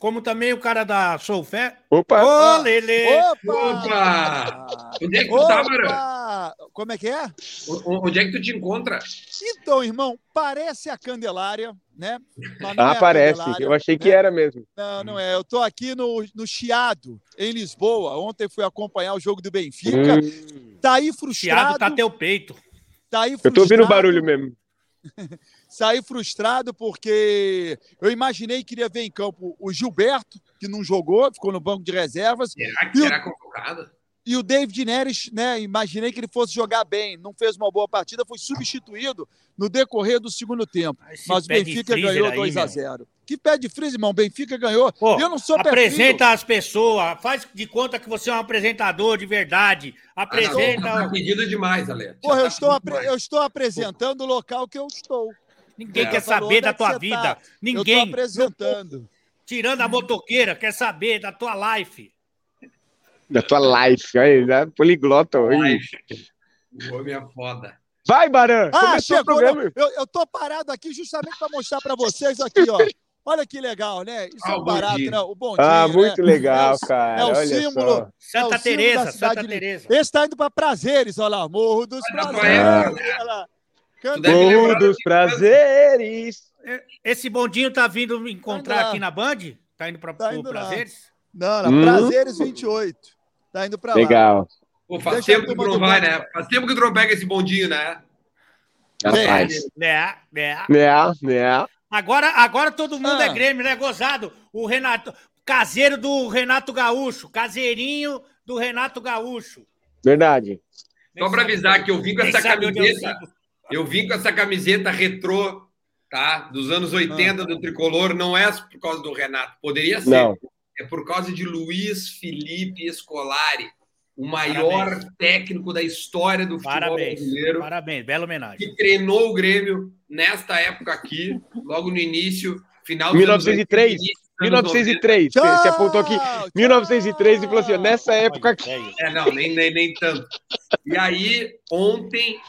como também o cara da Soulfé. Opa! Ô, Lele! Opa! Onde é que tu tá, Marão? Opa! Como é que é? O- Onde é que tu te encontra? Então, irmão, parece a Candelária, né? Ah, é parece. Eu achei que né? era mesmo. Não, não é. Eu tô aqui no, no Chiado, em Lisboa. Ontem fui acompanhar o jogo do Benfica. Hum, Tá aí Chiado frustrado. tá teu peito. Tá aí eu tô ouvindo o frustrado. barulho mesmo. Saí frustrado porque eu imaginei que iria ver em campo o Gilberto, que não jogou, ficou no banco de reservas, Será que será convocado? e o David Neres, né? Imaginei que ele fosse jogar bem, não fez uma boa partida, foi substituído no decorrer do segundo tempo. Esse Mas o Benfica ganhou aí, 2 a meu. 0 Que pé de freezer, irmão. Benfica ganhou. Pô, eu não sou. Apresenta as pessoas, faz de conta que você é um apresentador de verdade. Ah, não, Apresenta. tá demais, Ale. Porra, tá eu estou, pedido apre- demais. eu estou apresentando o local que eu estou. Ninguém É. quer saber da é tua você vida. tá? Eu estou Ninguém. apresentando. Tirando a motoqueira, quer saber da tua life. Da tua life. Aí, né? Poliglota hoje. O homem é foda. Vai, Baran! Ah, Começou o chegou. programa. não. Eu, eu tô parado aqui justamente para mostrar para vocês aqui, ó. Olha que legal, né? Isso Ah, é o um barato, bondinho. né? O bondinho, Ah, né? muito legal, É o- cara. é o Olha símbolo. só. É o Santa símbolo Teresa, da cidade Santa de- Teresa. Esse tá indo para prazeres, olha lá. Morro dos pra prazeres. Olha lá. Tu Canta- deve Morro lembrar dos de- prazeres. Esse bondinho tá vindo me encontrar Tá aqui na Band? Tá indo pra Tá indo. Prazeres? Não, não, Hum. Prazeres 28. Tá indo para lá. Legal. Pô, faz Deixa tempo que não vai, né? Faz tempo que tu não pega esse bondinho, né? Rapaz. Né, né. Né, né. Agora, agora todo mundo Ah. é Grêmio, né? Gozado. O Renato. Caseiro do Renato Gaúcho. Caseirinho do Renato Gaúcho. Verdade. Só pra avisar que eu vim com essa camiseta. Eu vim com essa camiseta retrô, tá? Dos anos 80 do tricolor. Não é por causa do Renato. Poderia ser. Não. É por causa de Luiz Felipe Scolari, o maior técnico da história do futebol Parabéns. brasileiro. Parabéns. Bela homenagem. que treinou o Grêmio nesta época aqui, logo no início, final anos 1903. 80, início dos anos 1903. Você você apontou aqui. Tchau, 1903 e falou assim: nessa época aqui. velho. 90. É, não, nem, nem, nem tanto. E aí, ontem,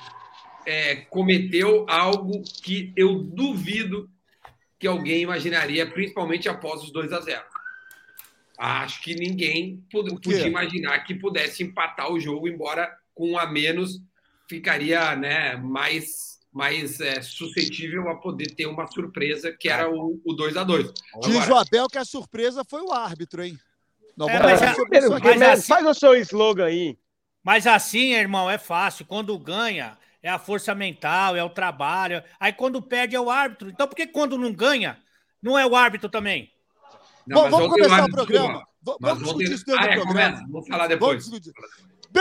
é, cometeu algo que eu duvido que alguém imaginaria, principalmente após os 2 a 0 Acho que ninguém podia imaginar que pudesse empatar o jogo, embora com um a menos ficaria né, mais, mais é, suscetível a poder ter uma surpresa, que era o, o 2 a 2 Diz o Abel que a surpresa foi o árbitro, hein? Nós É, mas aqui. mas Guilherme, assim- Faz o seu slogan aí. Mas assim, irmão, é fácil. Quando ganha, é a força mental, é o trabalho. Aí quando perde, é o árbitro. Então por que quando não ganha, não é o árbitro também? Não, vamos começar o programa. Vamos discutir isso dentro Ah, do é, programa. começa. Vamos falar Vamos depois. discutir.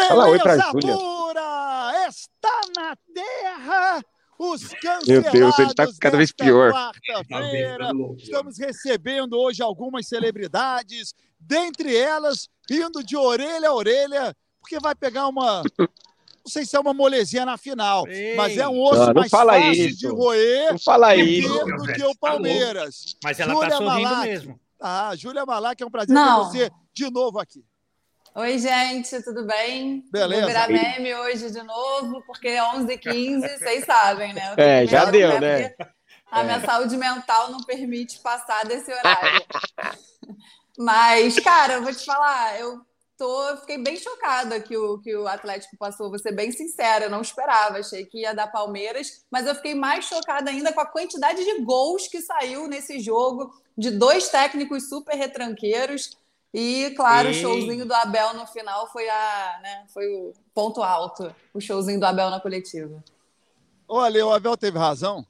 Fala oi pra Beleza pura! Está na terra os cancelados Meu Deus, ele tá cada vez pior. Quarta-feira. Tá. Estamos recebendo hoje algumas celebridades, dentre elas, indo de orelha a orelha, porque vai pegar uma. Não sei se é uma molezinha na final, Ei. mas é um osso Não, não mais fala fácil isso. de roer Não fala isso. do que o tá Palmeiras. Mas ela Júlia tá sorrindo Malak. mesmo. Ah, Júlia Malac, é um prazer Não. ter você de novo aqui. Oi, gente, tudo bem? Beleza. Vou virar meme hoje de novo, porque é 11h15, vocês sabem, né? É, já deu, né? A minha saúde mental não permite passar desse horário. Mas, cara, eu vou te falar, eu tô, eu fiquei bem chocada que o, que o Atlético passou, vou ser bem sincera, eu não esperava, achei que ia dar Palmeiras, mas eu fiquei mais chocada ainda com a quantidade de gols que saiu nesse jogo, de dois técnicos super retranqueiros. E, claro, Ei. o showzinho do Abel no final foi, a, né, foi o ponto alto, o showzinho do Abel na coletiva. Olha, o Abel teve razão.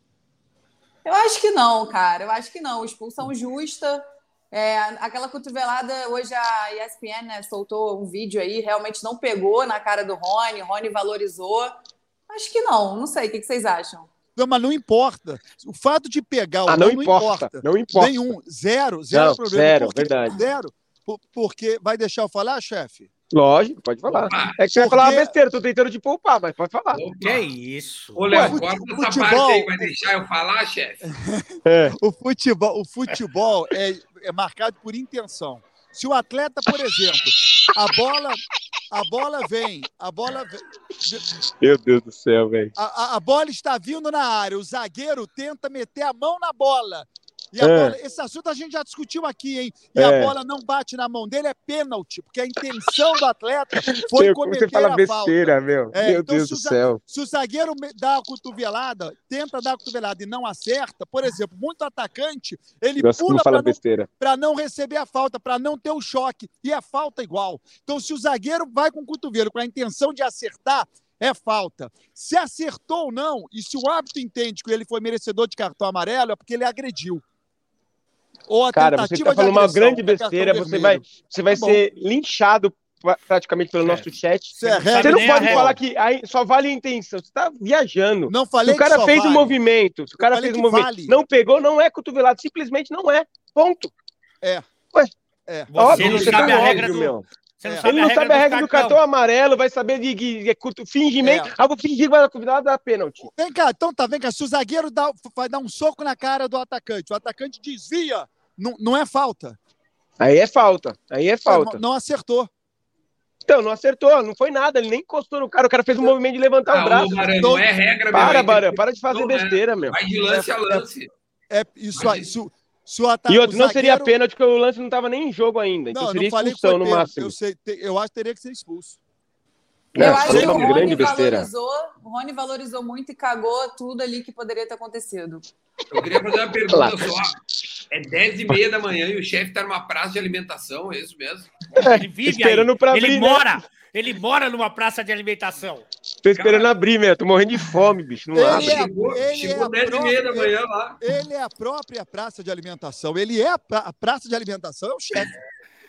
Eu acho que não, cara. Eu acho que não. Expulsão justa. É, aquela cotovelada, hoje a ESPN né, soltou um vídeo aí, realmente não pegou na cara do Rony, Rony valorizou. Acho que não, não sei. O que vocês acham? Não, mas não importa. O fato de pegar o Ah, gol não importa. Não importa. Nenhum. Zero. Zero Não, problema. zero, verdade. Zero. Por- Porque vai deixar eu falar, chefe? Lógico, pode falar. Opa. É que você vai Porque- falar uma besteira, tô tentando te poupar, mas pode falar. Opa. Que isso? Ô, Léo, corta essa futebol- parte aí, vai deixar eu falar, chefe? É. O futebol, o futebol é, é marcado por intenção. Se o atleta, por exemplo, a bola, a bola vem, a bola vem, Meu Deus do céu, velho. a, a- a bola está vindo na área, o zagueiro tenta meter a mão na bola. E a É. bola, esse assunto a gente já discutiu aqui, hein? E É. a bola não bate na mão dele, é pênalti, porque a intenção do atleta foi cometer você fala a besteira, falta. meu. É, meu então, Deus do o céu. Se o zagueiro dá a cotovelada, tenta dar a cotovelada e não acerta, por exemplo, muito atacante, ele como pula para não não receber a falta, para não ter o choque. E é falta igual. Então, se o zagueiro vai com o cotovelo com a intenção de acertar, é falta. Se acertou ou não, e se o árbitro entende que ele foi merecedor de cartão amarelo, é porque ele agrediu. Ou a Cara, você tentativa tá falando de uma grande é cartão besteira. Você vai, você vai Tá ser linchado pra- praticamente pelo É. nosso chat. Isso é Você Você não pode regra. falar que aí só vale a intenção. Você tá viajando. Não Se falei o cara que só fez um vale. movimento, se o cara fez um movimento, vale. não pegou, não é cotovelado. Simplesmente não é. Ponto. É. Ué. É. Você Óbvio, não é sabe tão a regra óbvio, do. meu. Você não É. sabe Ele não sabe a regra do cartão amarelo, vai saber de, de, de, de fingimento. É. Ah, vou fingir que vai dar convidado dar pênalti. Vem cá, então tá, vem cá. Se o zagueiro dá, vai dar um soco na cara do atacante, o atacante desvia, não, não é falta. Aí é falta. Aí é falta. Não, não acertou. Então, não acertou, não foi nada. Ele nem encostou no cara. O cara fez um movimento de levantar Ah, o braço. ô, Então- não é regra, Para, meu. Barã, para de fazer Não, né? besteira, meu. Vai de lance a lance. É isso Mas aí. Se, o- se o ata- E outro, não seria zagueiro- pênalti, porque o lance não estava nem em jogo ainda. Então Não, seria não expulsão no máximo. Eu, sei, te- eu acho que teria que ser expulso. Eu Não, acho que o uma Rony grande besteira. valorizou, o Rony valorizou muito e cagou tudo ali que poderia ter acontecido. Eu queria fazer uma pergunta só. É 10 e meia da manhã e o chefe tá numa praça de alimentação, é isso mesmo? Ele vive Esperando aí. pra ele abrir, né? mora. Ele mora numa praça de alimentação. Tô esperando abrir, meu. Tô morrendo de fome, bicho. Não Ele abre. é- chegou ele chegou é 10 e meia da manhã lá. Ele é a própria praça de alimentação. Ele é a, pra- a praça de alimentação, é o chefe.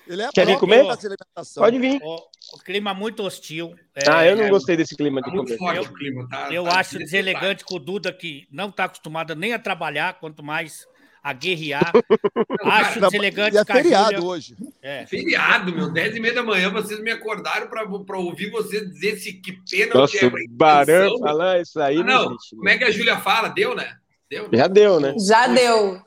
Ele é a Quer vir própria comer? praça de alimentação. Pode vir. O, o clima muito hostil. Ah, É, eu não gostei desse clima Tá de muito comer. forte o clima, tá? Eu tá acho deselegante com o Duda que não está acostumado nem a trabalhar, quanto mais a guerrear. acho deselegante E é feriado hoje. É. Feriado, meu. 10 e meia da manhã, vocês me acordaram pra, pra ouvir você dizer se que pênalti Nossa, é o Barão falar isso aí Ah, não, não, como é que a Júlia fala? Deu, né? Deu, né? Já deu, né? Já deu.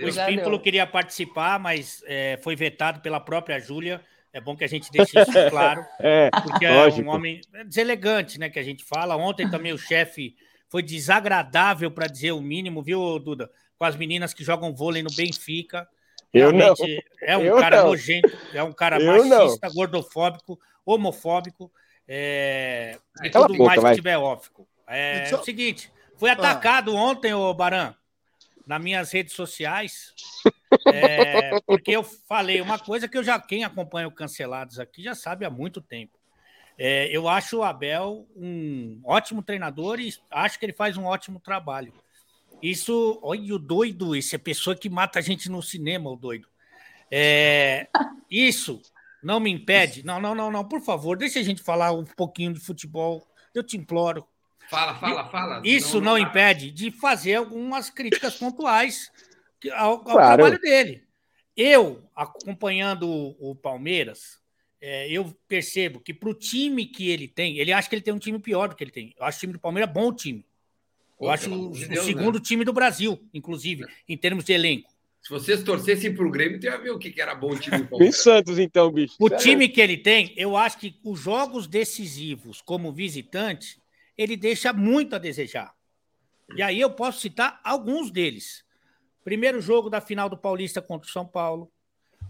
O Espímpolo queria participar, mas é, foi vetado pela própria Júlia. É bom que a gente deixe isso claro, É, porque é Lógico. um homem é deselegante, né? Que a gente fala. Ontem também o chefe foi desagradável, para dizer o mínimo, viu, Duda? Com as meninas que jogam vôlei no Benfica. Eu não. Realmente É um Eu cara não. nojento, é um cara Eu não. machista, gordofóbico, homofóbico, é, e Cala tudo boca, mais vai. que tiver ófico. É, Só- o seguinte, fui Ah. atacado ontem, ô Baran, nas minhas redes sociais, é, porque eu falei uma coisa que eu já, quem acompanha o Cancelados aqui já sabe há muito tempo. É, eu acho o Abel um ótimo treinador e acho que ele faz um ótimo trabalho. Isso, olha o doido, esse é a pessoa que mata a gente no cinema, o doido. É, isso não me impede. Não, não, não, não, por favor, deixa a gente falar um pouquinho de futebol. Eu te imploro. Fala, fala, fala. Isso não, impede de fazer algumas críticas pontuais ao, ao Claro. trabalho dele. Eu, acompanhando o, o Palmeiras, é, eu percebo que para o time que ele tem, ele acha que ele tem um time pior do que ele tem. Eu acho o time do Palmeiras bom time. Eu Pô, acho o, o Deus, segundo né? time do Brasil, inclusive, em termos de elenco. Se vocês torcessem pro Grêmio, tu ia ver o que, que era bom o time do Palmeiras. Santos, então, bicho. O Sério? time que ele tem, eu acho que os jogos decisivos como visitante, ele deixa muito a desejar. E aí eu posso citar alguns deles. Primeiro jogo da final do Paulista contra o São Paulo.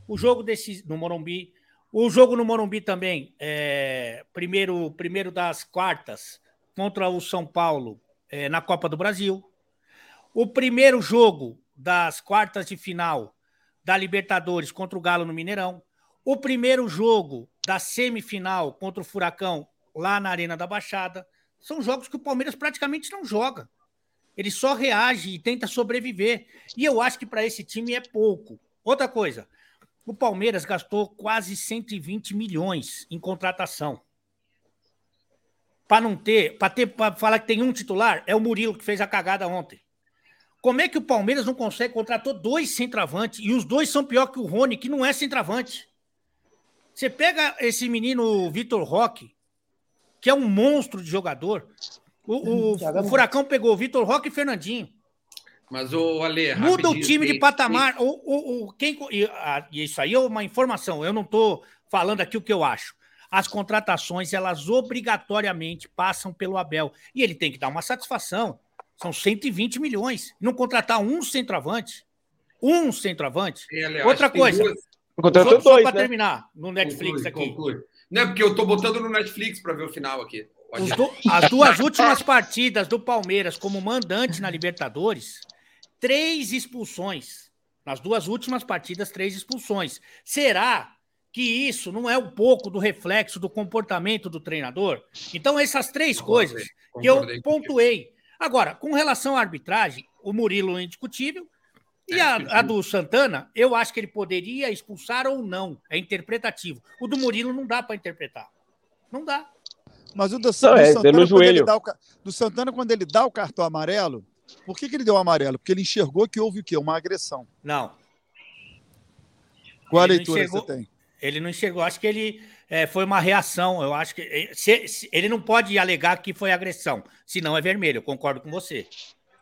O jogo desse, no Morumbi. O jogo no Morumbi também. é, primeiro, primeiro das quartas contra o São Paulo é, na Copa do Brasil. O primeiro jogo das quartas de final da Libertadores contra o Galo no Mineirão. O primeiro jogo da semifinal contra o Furacão lá na Arena da Baixada. São jogos que o Palmeiras praticamente não joga. Ele só reage e tenta sobreviver. E eu acho que para esse time é pouco. Outra coisa, o Palmeiras gastou quase 120 milhões em contratação. Para não ter, para ter, para falar que tem um titular, é o Murilo que fez a cagada ontem. Como é que o Palmeiras não consegue contratar dois centroavantes e os dois são pior que o Rony, que não é centroavante? Você pega esse menino Vitor Roque, que é um monstro de jogador. O, o- o Furacão pegou o Vitor Roque e Fernandinho. Mas, ô, Ale, Muda o time de patamar. O, o, o- quem, e, a- e isso aí é uma informação. Eu não estou falando aqui o que eu acho. As contratações, elas obrigatoriamente passam pelo Abel. E ele tem que dar uma satisfação. São 120 milhões. Não contratar um centroavante. um centroavante. Outra acho que tem coisa. duas- Contratou dois, para né? terminar, no Netflix conclui, aqui. conclui. Não é porque eu tô botando no Netflix para ver o final aqui. Du- as duas últimas partidas do Palmeiras como mandante na Libertadores, três expulsões. Nas duas últimas partidas, três expulsões. Será que isso não é um pouco do reflexo do comportamento do treinador? Então, essas três coisas que eu contigo. pontuei. Agora, com relação à arbitragem, o Murilo é indiscutível. E É a, a do Santana, eu acho que ele poderia expulsar ou não. É interpretativo. O do Murilo não dá para interpretar. Não dá. Mas o do, Não, do é, Santana, quando ele joelho. dá o, do Santana, quando ele dá o cartão amarelo, por que, que ele deu o amarelo? Porque ele enxergou que houve o quê? Uma agressão. Não. Qual a Ele leitura que enxergou- você tem? Ele não enxergou. Acho que ele é, foi uma reação. Eu acho que eh, se- se- ele não pode alegar que foi agressão. Senão é vermelho. Eu concordo com você.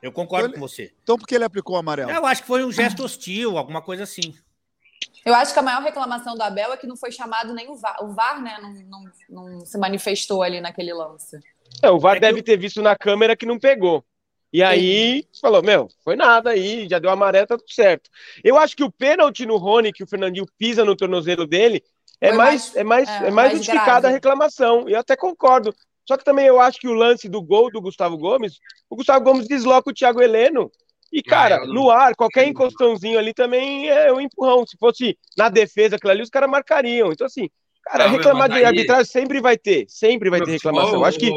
Eu concordo Ele- com você. Então, por que ele aplicou o amarelo? Eu acho que foi um gesto hostil, alguma coisa assim. Eu acho que a maior reclamação do Abel é que não foi chamado nem o VAR. O VAR, né, não, não, não se manifestou ali naquele lance. É, o VAR É deve eu- ter visto na câmera que não pegou. E aí, falou, meu, foi nada aí, já deu amarelo, tá tudo certo. Eu acho que o pênalti no Rony, que o Fernandinho pisa no tornozelo dele, é mais, mais- é mais, é, é mais mais justificada a reclamação. E eu até concordo. Só que também eu acho que o lance do gol do Gustavo Gomes, o Gustavo Gomes desloca o Thiago Heleno. E, cara, Ah, não- no ar, qualquer encostãozinho ali também é um empurrão. Se fosse na defesa aquilo ali, os caras marcariam. Então, assim, cara, Não, reclamar de arbitragem sempre vai ter. Sempre vai ter reclamação. Eu acho que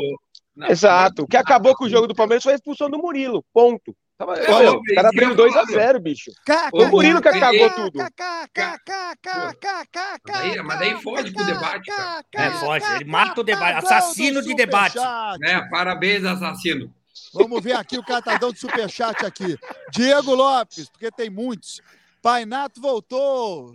Não, Exato. O que acabou com o jogo do Palmeiras foi a expulsão do Murilo. Ponto. Tava, É, meu, óbvio, o cara eu abriu ia 2 a falar, meu. 0 bicho. Cá, O Murilo cá, que acabou cá, tudo. cá, cá, cá, cá, cá, cá, cá, Mas mas daí foge pro debate, cara. É, foge. Ele mata o debate. Assassino de debate. Né? Parabéns, assassino. Vamos ver aqui o catadão do superchat aqui. Diego Lopes, porque tem muitos. Painato voltou.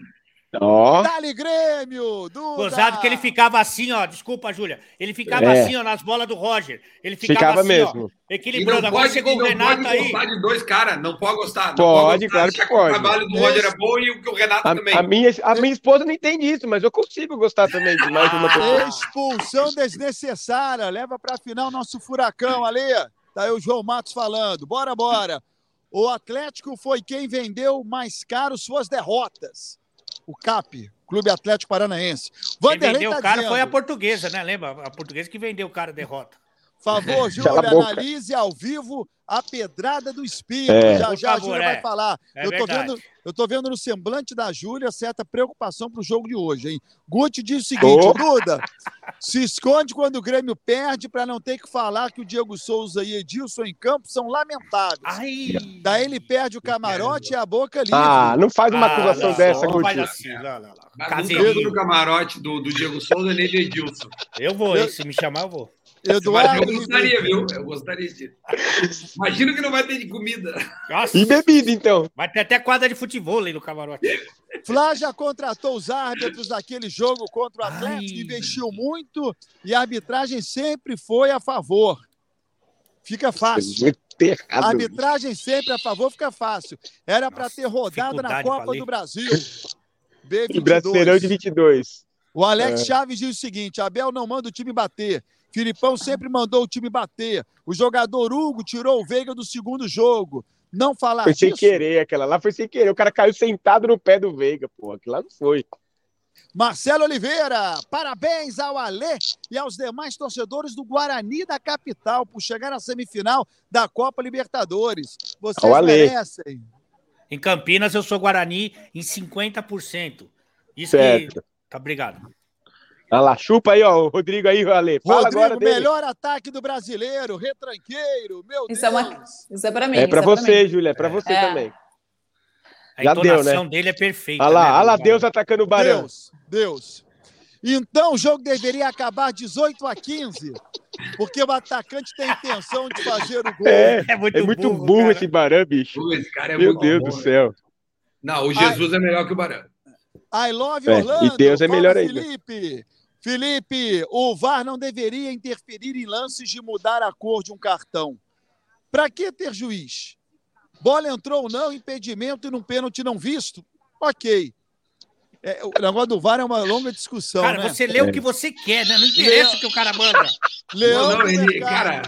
Ó. Dali Grêmio, Duda. Gozado que ele ficava assim, ó. Desculpa, Júlia. Ele ficava É. assim, ó, nas bolas do Roger. Ele ficava, Ficava assim, mesmo. ó. Equilibrando. Agora pode, chegou o Renato pode aí. gostar de dois caras. Não pode gostar. Não Pode, gostar, claro que pode. O trabalho do Roger é bom e o que o Renato também. A, a minha, a minha esposa não entende isso, mas eu consigo gostar também de mais uma pessoa. Expulsão desnecessária. Leva pra final nosso furacão, Ale. Tá aí o João Matos falando. Bora, bora. O Atlético foi quem vendeu mais caro suas derrotas. O CAP, Clube Atlético Paranaense. Quem Vanderlei vendeu tá o cara dizendo, foi a portuguesa, né? Lembra? A portuguesa que vendeu o cara a derrota. Favor, boca. analise ao vivo a pedrada do espírito. É. Já já a Júlia é. vai falar. É eu, tô verdade. vendo, eu tô vendo no semblante da Júlia certa preocupação pro jogo de hoje, hein? Guti diz o seguinte, Ô. Duda, se esconde quando o Grêmio perde para não ter que falar que o Diego Souza e Edilson em campo são lamentáveis. Ai. Daí ele perde o camarote e a boca livre. Ah, não faz uma Ah, acusação não, dessa, Guti. assim, não, não, não. Mas no camarote do, do Diego Souza nem do Edilson. Eu vou, Eu- hein? se me chamar, eu vou. Mas Eduardo eu gostaria, viu? Eu gostaria de. Imagina que não vai ter de comida. Nossa, E bebida, então. vai ter até quadra de futebol aí no camarote. Flá já contratou os árbitros daquele jogo contra o Ai. Atlético, investiu muito e a arbitragem sempre foi a favor. Fica fácil. Muito A arbitragem sempre a favor, fica fácil. Era para ter rodado na Copa do Brasil. E Brasileirão de B22. 22. O Alex É. Chaves diz o seguinte: Abel não manda o time bater. Filipão sempre mandou o time bater. O jogador Hugo tirou o Veiga do segundo jogo. Não falar Foi sem disso. querer, aquela lá foi sem querer. O cara caiu sentado no pé do Veiga, pô. Aquilo lá não foi. Marcelo Oliveira, parabéns ao Alê e aos demais torcedores do Guarani da capital por chegar à semifinal da Copa Libertadores. Vocês merecem. Em Campinas, eu sou Guarani em 50%. Isso Certo. que. Tá, obrigado. Olha lá, chupa aí, ó. O Rodrigo aí, Ale. Fala Rodrigo, agora dele. melhor ataque do brasileiro, retranqueiro, meu Isso Deus. é, uma, isso é pra mim. É pra mim. você, Júlia. É pra você É. também. A Já deu, entonação dele é perfeita. Olha lá, né, olha lá, Deus atacando o Barão. Deus, Deus. Então o jogo deveria acabar 18 a 15, porque o atacante tem intenção de fazer o gol. É, É muito, é muito burro, burro, esse Barão, bicho. Esse cara é Meu muito Deus bom, do né? céu. Não, o Jesus é melhor que o Barão. I love É, Orlando. e Deus é melhor ainda. Felipe. Felipe, o VAR não deveria interferir em lances de mudar a cor de um cartão. Para que ter juiz? Bola entrou ou não, impedimento e num pênalti não visto? Ok. É, o negócio do VAR é uma longa discussão, Cara, né? você lê o que você quer, né? Não interessa o que o cara manda. Leão não, não, ele, cara,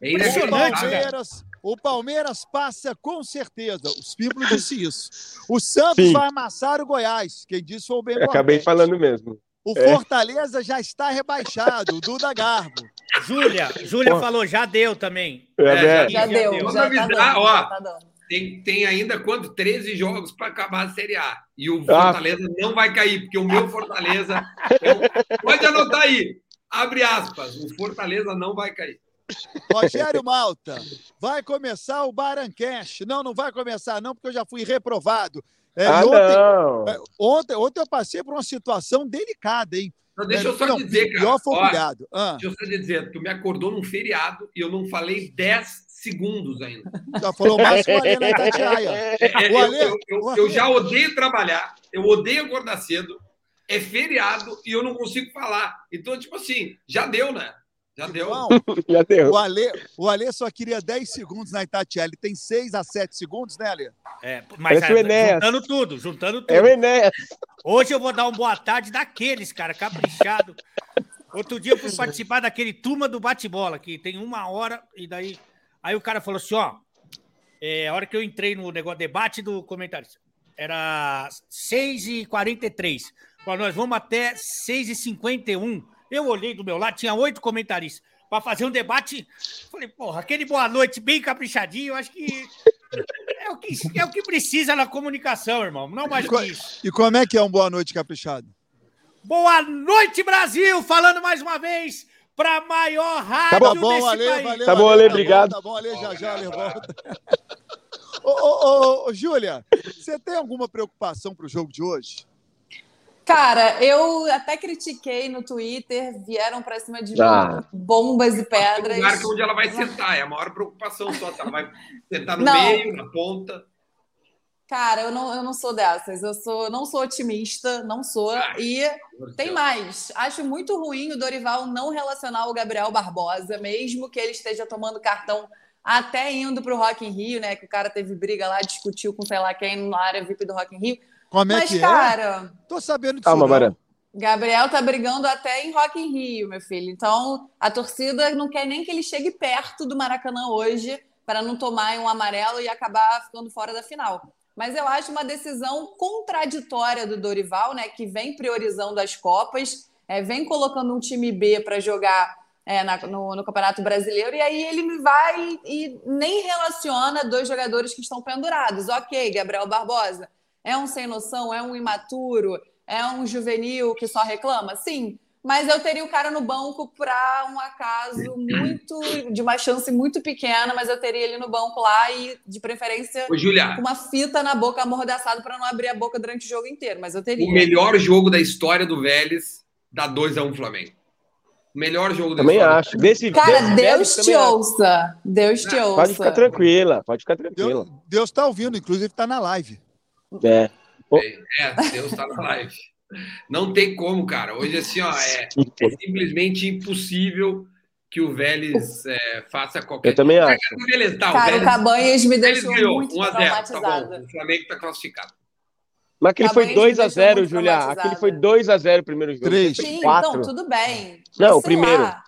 é Impressionante, inacreditável. Palmeiras, O Palmeiras passa com certeza. O Espírito disse isso. O Santos Sim. vai amassar o Goiás. Quem disse foi o Ben acabei falando mesmo. O É. Fortaleza já está rebaixado. O Duda Garbo. Júlia, Júlia falou, já deu também. É, É, né? Já Já deu, deu. já Vamos tá avisar, dando. ó. já tá. Tem, tem ainda quanto? 13 jogos para acabar a Série A. E o Ah. Fortaleza não vai cair, porque o meu Fortaleza. eu- pode anotar aí. Abre aspas. O Fortaleza não vai cair. Rogério Malta. Vai começar o Barancast. Não, não vai começar, não, porque eu já fui reprovado. É, ah, e ontem, não. é, ontem, ontem eu passei por uma situação delicada, hein? Então, deixa eu só não, dizer, cara. Pior foi o ó, Pilhado. Ah, deixa eu só dizer, tu me acordou num feriado e eu não falei 10 segundos ainda. já falou mais com o Alê na Itatiaia. É, O eu, Ale- eu- eu- o eu já odeio trabalhar, eu odeio acordar cedo, é feriado e eu não consigo falar. Então, tipo assim, já deu, né? Já deu. Não, Já deu. o Alê, o Alê só queria 10 segundos na Itatiaia. Ele tem 6 a 7 segundos, né, Alê? É, mas Parece o é, juntando tudo, juntando tudo. É o Enéas. Hoje eu vou dar um boa tarde daqueles, cara, caprichado. Outro dia eu fui participar daquele turma do bate-bola, que tem uma hora, e daí. Aí o cara falou assim: ó, é, a hora que eu entrei no negócio debate do comentarista, era 6h43. Falou, nós vamos até 6h51. Eu olhei do meu lado, tinha oito comentaristas. Para fazer um debate, falei, porra, aquele boa noite bem caprichadinho, eu acho que é o que, é o que precisa na comunicação, irmão. Não mais que isso. E como é que é um boa noite caprichado? Boa noite, Brasil! Falando mais uma vez para a maior rádio Tá bom, Tá desse Ale, país. valeu. Tá bom, Ale, obrigado. Tá bom, Ale, já já, Ale, volta. Ô, ô, ô, ô, Júlia, você tem alguma preocupação pro jogo de hoje? Cara, eu até critiquei no Twitter, vieram pra cima de mim Ah. bombas e O pedras. lugar que onde ela vai sentar, é a maior preocupação só. Se ela vai sentar no Não. meio, na ponta. Cara, eu não, eu não sou dessas. Eu sou, não sou otimista, não sou. Ah, E tem mais. Acho muito ruim o Dorival não relacionar o Gabriel Barbosa, mesmo que ele esteja tomando cartão até indo pro Rock in Rio, né? Que o cara teve briga lá, discutiu com sei lá quem na área VIP do Rock in Rio. Como é Mas, que é? cara, Tô sabendo disso. Calma. Mara. Gabriel tá brigando até em Rock in Rio, meu filho. Então, a torcida não quer nem que ele chegue perto do Maracanã hoje para não tomar um amarelo e acabar ficando fora da final. Mas eu acho uma decisão contraditória do Dorival, né? Que vem priorizando as Copas, é, vem colocando um time B para jogar é, na- no, no Campeonato Brasileiro, e aí ele vai e nem relaciona dois jogadores que estão pendurados. Ok, Gabriel Barbosa é um sem noção, é um imaturo, é um juvenil que só reclama? Sim. Mas eu teria o cara no banco para um acaso muito, de uma chance muito pequena, mas eu teria ele no banco lá e, de preferência, Ô, Julia, com uma fita na boca amordaçada para não abrir a boca durante o jogo inteiro. Mas eu teria. o melhor jogo da história do Vélez dá 2x1 Flamengo. O melhor jogo da Também história. acho. Desse, Cara, desse Deus Vélez, te também acho. ouça. Deus te ouça. Pode ficar tranquila, pode ficar tranquila. Deus, Deus tá ouvindo, inclusive tá na live. É. É, Deus tá na live. Não tem como, cara. Hoje, assim, ó, é, é simplesmente impossível que o Vélez é, faça qualquer Eu também acho. Beleza, tá, o Cara, o Vélez, Cabanhas me o Vélez deixou ganhou muito 1x0. Tá traumatizada. bom, o Flamengo tá classificado. Mas aquele foi Acabei de 2x0, deixar muito Julia. Aquele foi 2x0 o primeiro jogo. Três. Foi Sim, quatro. então, tudo bem. Não, o primeiro. lá.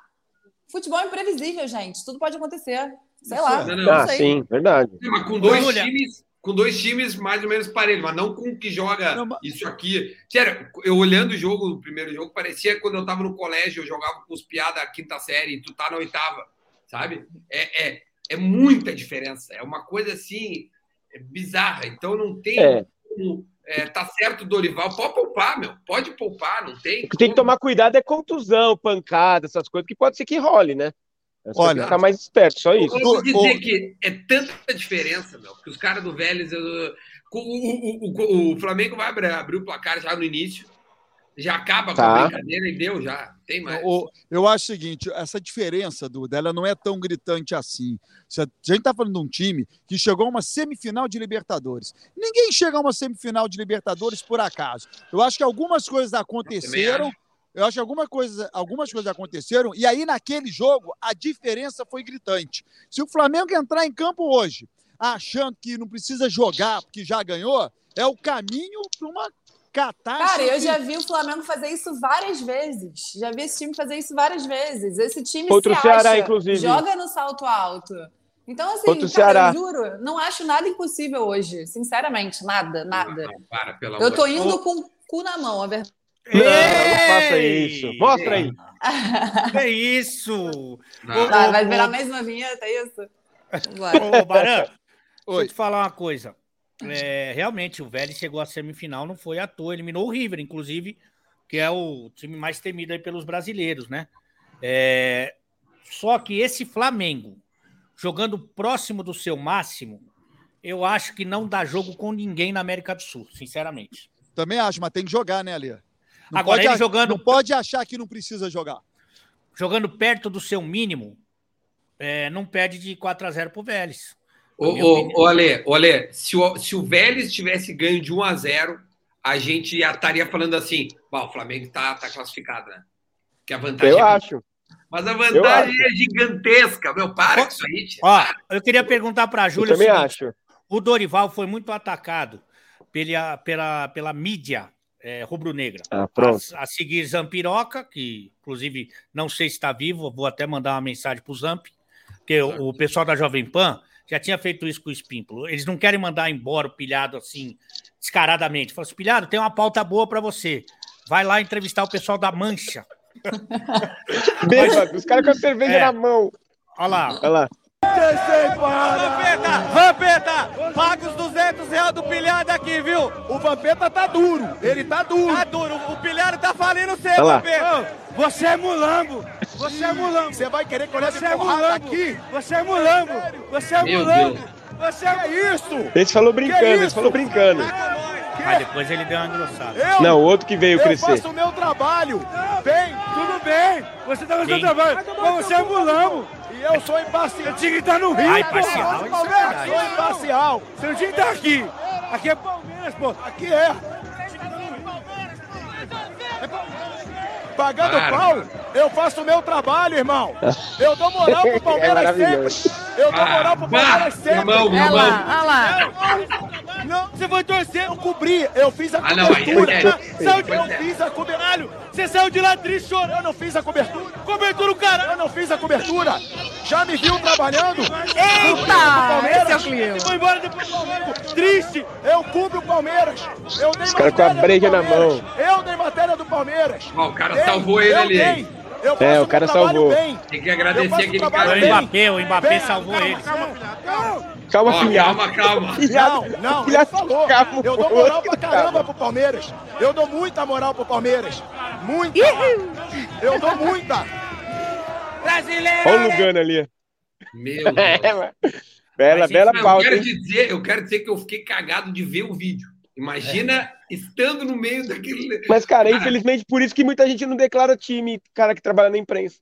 Futebol é imprevisível, gente. Tudo pode acontecer. Sei Isso lá. é. Não, não. Ah, sei. sim, verdade. Sim, mas com dois Júlia. times, com dois times mais ou menos parelhos, mas não com o que joga Não, mas- isso aqui. Sério, eu olhando o jogo, o primeiro jogo, parecia quando eu tava no colégio, eu jogava com os piadas da quinta série e tu tá na oitava, sabe? É, é, é muita diferença. É uma coisa assim é bizarra. Então não tem É. como. é, tá certo, Dorival. Pode poupar, meu. Pode poupar, não tem. O que tem que tomar cuidado é contusão, pancada, essas coisas, que pode ser que role, né? É Olha- ficar mais esperto, só isso. Eu vou dizer que é tanta diferença, meu, que os caras do Vélez. eu- o, o, o, o Flamengo vai abrir, abrir o placar já no início, já acaba com Tá. a brincadeira e deu já. Tem mais. O- eu acho o seguinte, essa diferença, Duda, ela não é tão gritante assim. Se A gente está falando de um time que chegou a uma semifinal de Libertadores. Ninguém chega a uma semifinal de Libertadores por acaso. Eu acho que algumas coisas aconteceram. Eu acho que alguma coisa, algumas coisas aconteceram, e aí naquele jogo a diferença foi gritante. Se o Flamengo entrar em campo hoje, achando que não precisa jogar porque já ganhou, é o caminho para uma catástrofe. Cara, eu já vi o Flamengo fazer isso várias vezes. Já vi esse time fazer isso várias vezes. Esse time Contra se Ceará, acha, inclusive. joga no salto alto. Então, assim, cara, Ceará. eu juro, não acho nada impossível hoje. Sinceramente, nada, nada. Não, para, pelo Eu tô indo com o cu na mão, a verdade. Não, não faça isso. Mostra aí. É isso! Não. Ô, Vai, ô, vai virar mais uma vinheta, é isso? Bora. Ô, Baran, deixa eu Oi. te falar uma coisa. É, realmente, o Vélez chegou à semifinal, não foi à toa, eliminou o River, inclusive, que é o time mais temido aí pelos brasileiros, né? É, só que esse Flamengo, jogando próximo do seu máximo, eu acho que não dá jogo com ninguém na América do Sul, sinceramente. Também acho, mas tem que jogar, né, Lia? Não Agora, pode ele jogando- Não pode achar que não precisa jogar. Jogando perto do seu mínimo, é, não perde de 4 a 0 pro Vélez. Ô, ô, ô, Ale, ô, Ale, se o, se o Vélez tivesse ganho de 1 a 0 a gente já estaria falando assim: "Bom, o Flamengo tá, tá classificado, né? Que a vantagem Eu é- acho. Mas a vantagem é gigantesca. Meu, para com isso aí. Ó, eu queria perguntar para a Eu Júlia o também seguinte, acho. O Dorival foi muito atacado pela, pela, pela mídia é, rubro-negra. Ah. A, a seguir Zampiroca, que inclusive não sei se está vivo, vou até mandar uma mensagem para o Zamp, porque o, o pessoal da Jovem Pan já tinha feito isso com o Espímpolo. Eles não querem mandar embora o pilhado assim, descaradamente. Fala assim, pilhado, tem uma pauta boa para você. Vai lá entrevistar o pessoal da Mancha. Bêbado, os caras com a cerveja É. na mão. Olha lá. Olha lá. Vampeta, Vampeta, paga os 200 reais do pilhado aqui, viu? O Vampeta tá duro. Ele tá duro. Tá duro, o pilhado tá falindo você, lá. Vampeta. Você é mulambo, você é mulambo. Você vai querer que eu leve Você é mulambo, aqui? você é mulambo, você é Meu mulambo. Deus. Você é Isso! Esse falou brincando, isso? falou brincando. Mas depois ele deu uma engrossada. Eu, Não, o outro que veio eu crescer. faço o meu trabalho. Bem, Tudo bem, você tá no seu trabalho, mas você é mulambo. E eu sou imparcial. Que estar no Rio, Ai, pô. parcial, Você isso é. Sou imparcial. que estar aqui. Aqui é Palmeiras, pô. Aqui é. Pagando Para, pau, eu faço o meu trabalho, irmão. Eu dou moral pro É Palmeiras maravilhoso. sempre. Eu dou moral pro Palmeiras bah, sempre. irmão, irmão. lá, olha lá. Não, você foi torcer, eu cobri, eu fiz a Ah, não, aí cobertura. é Foi eu fiz a cobertura. Você saiu de lá triste chorando. Eu não fiz a cobertura. Cobertura o caralho. Eu não fiz a cobertura. Já me viu trabalhando? Eita, esse é o clima. Foi embora depois do Flamengo. Triste. Eu cubro o Palmeiras. Eu dei Os caras com a breja na mão. Eu dei matéria do Palmeiras. Ó, o cara Dei, salvou ele eu ali, dei. Eu É, o cara salvou. Bem. Tem que Eu agradecer aquele cara. o. Mbappé, o Mbappé Bem, salvou ele. Calma, Ó, filhado. calma, calma. Não, não, ele Filha- falou. calma, Eu dou moral pra caramba pro Palmeiras. Eu dou muita moral pro Palmeiras. Muita. Eu dou muita. Brasileiro. Olha o Lugano ali. Meu Deus. É, bela, Mas, bela Não, eu, pauta, quero hein? te dizer, eu quero dizer que eu fiquei cagado de ver o vídeo. Imagina estando no meio daquele. Mas, cara, infelizmente, por isso que muita gente não declara time, cara que trabalha na imprensa.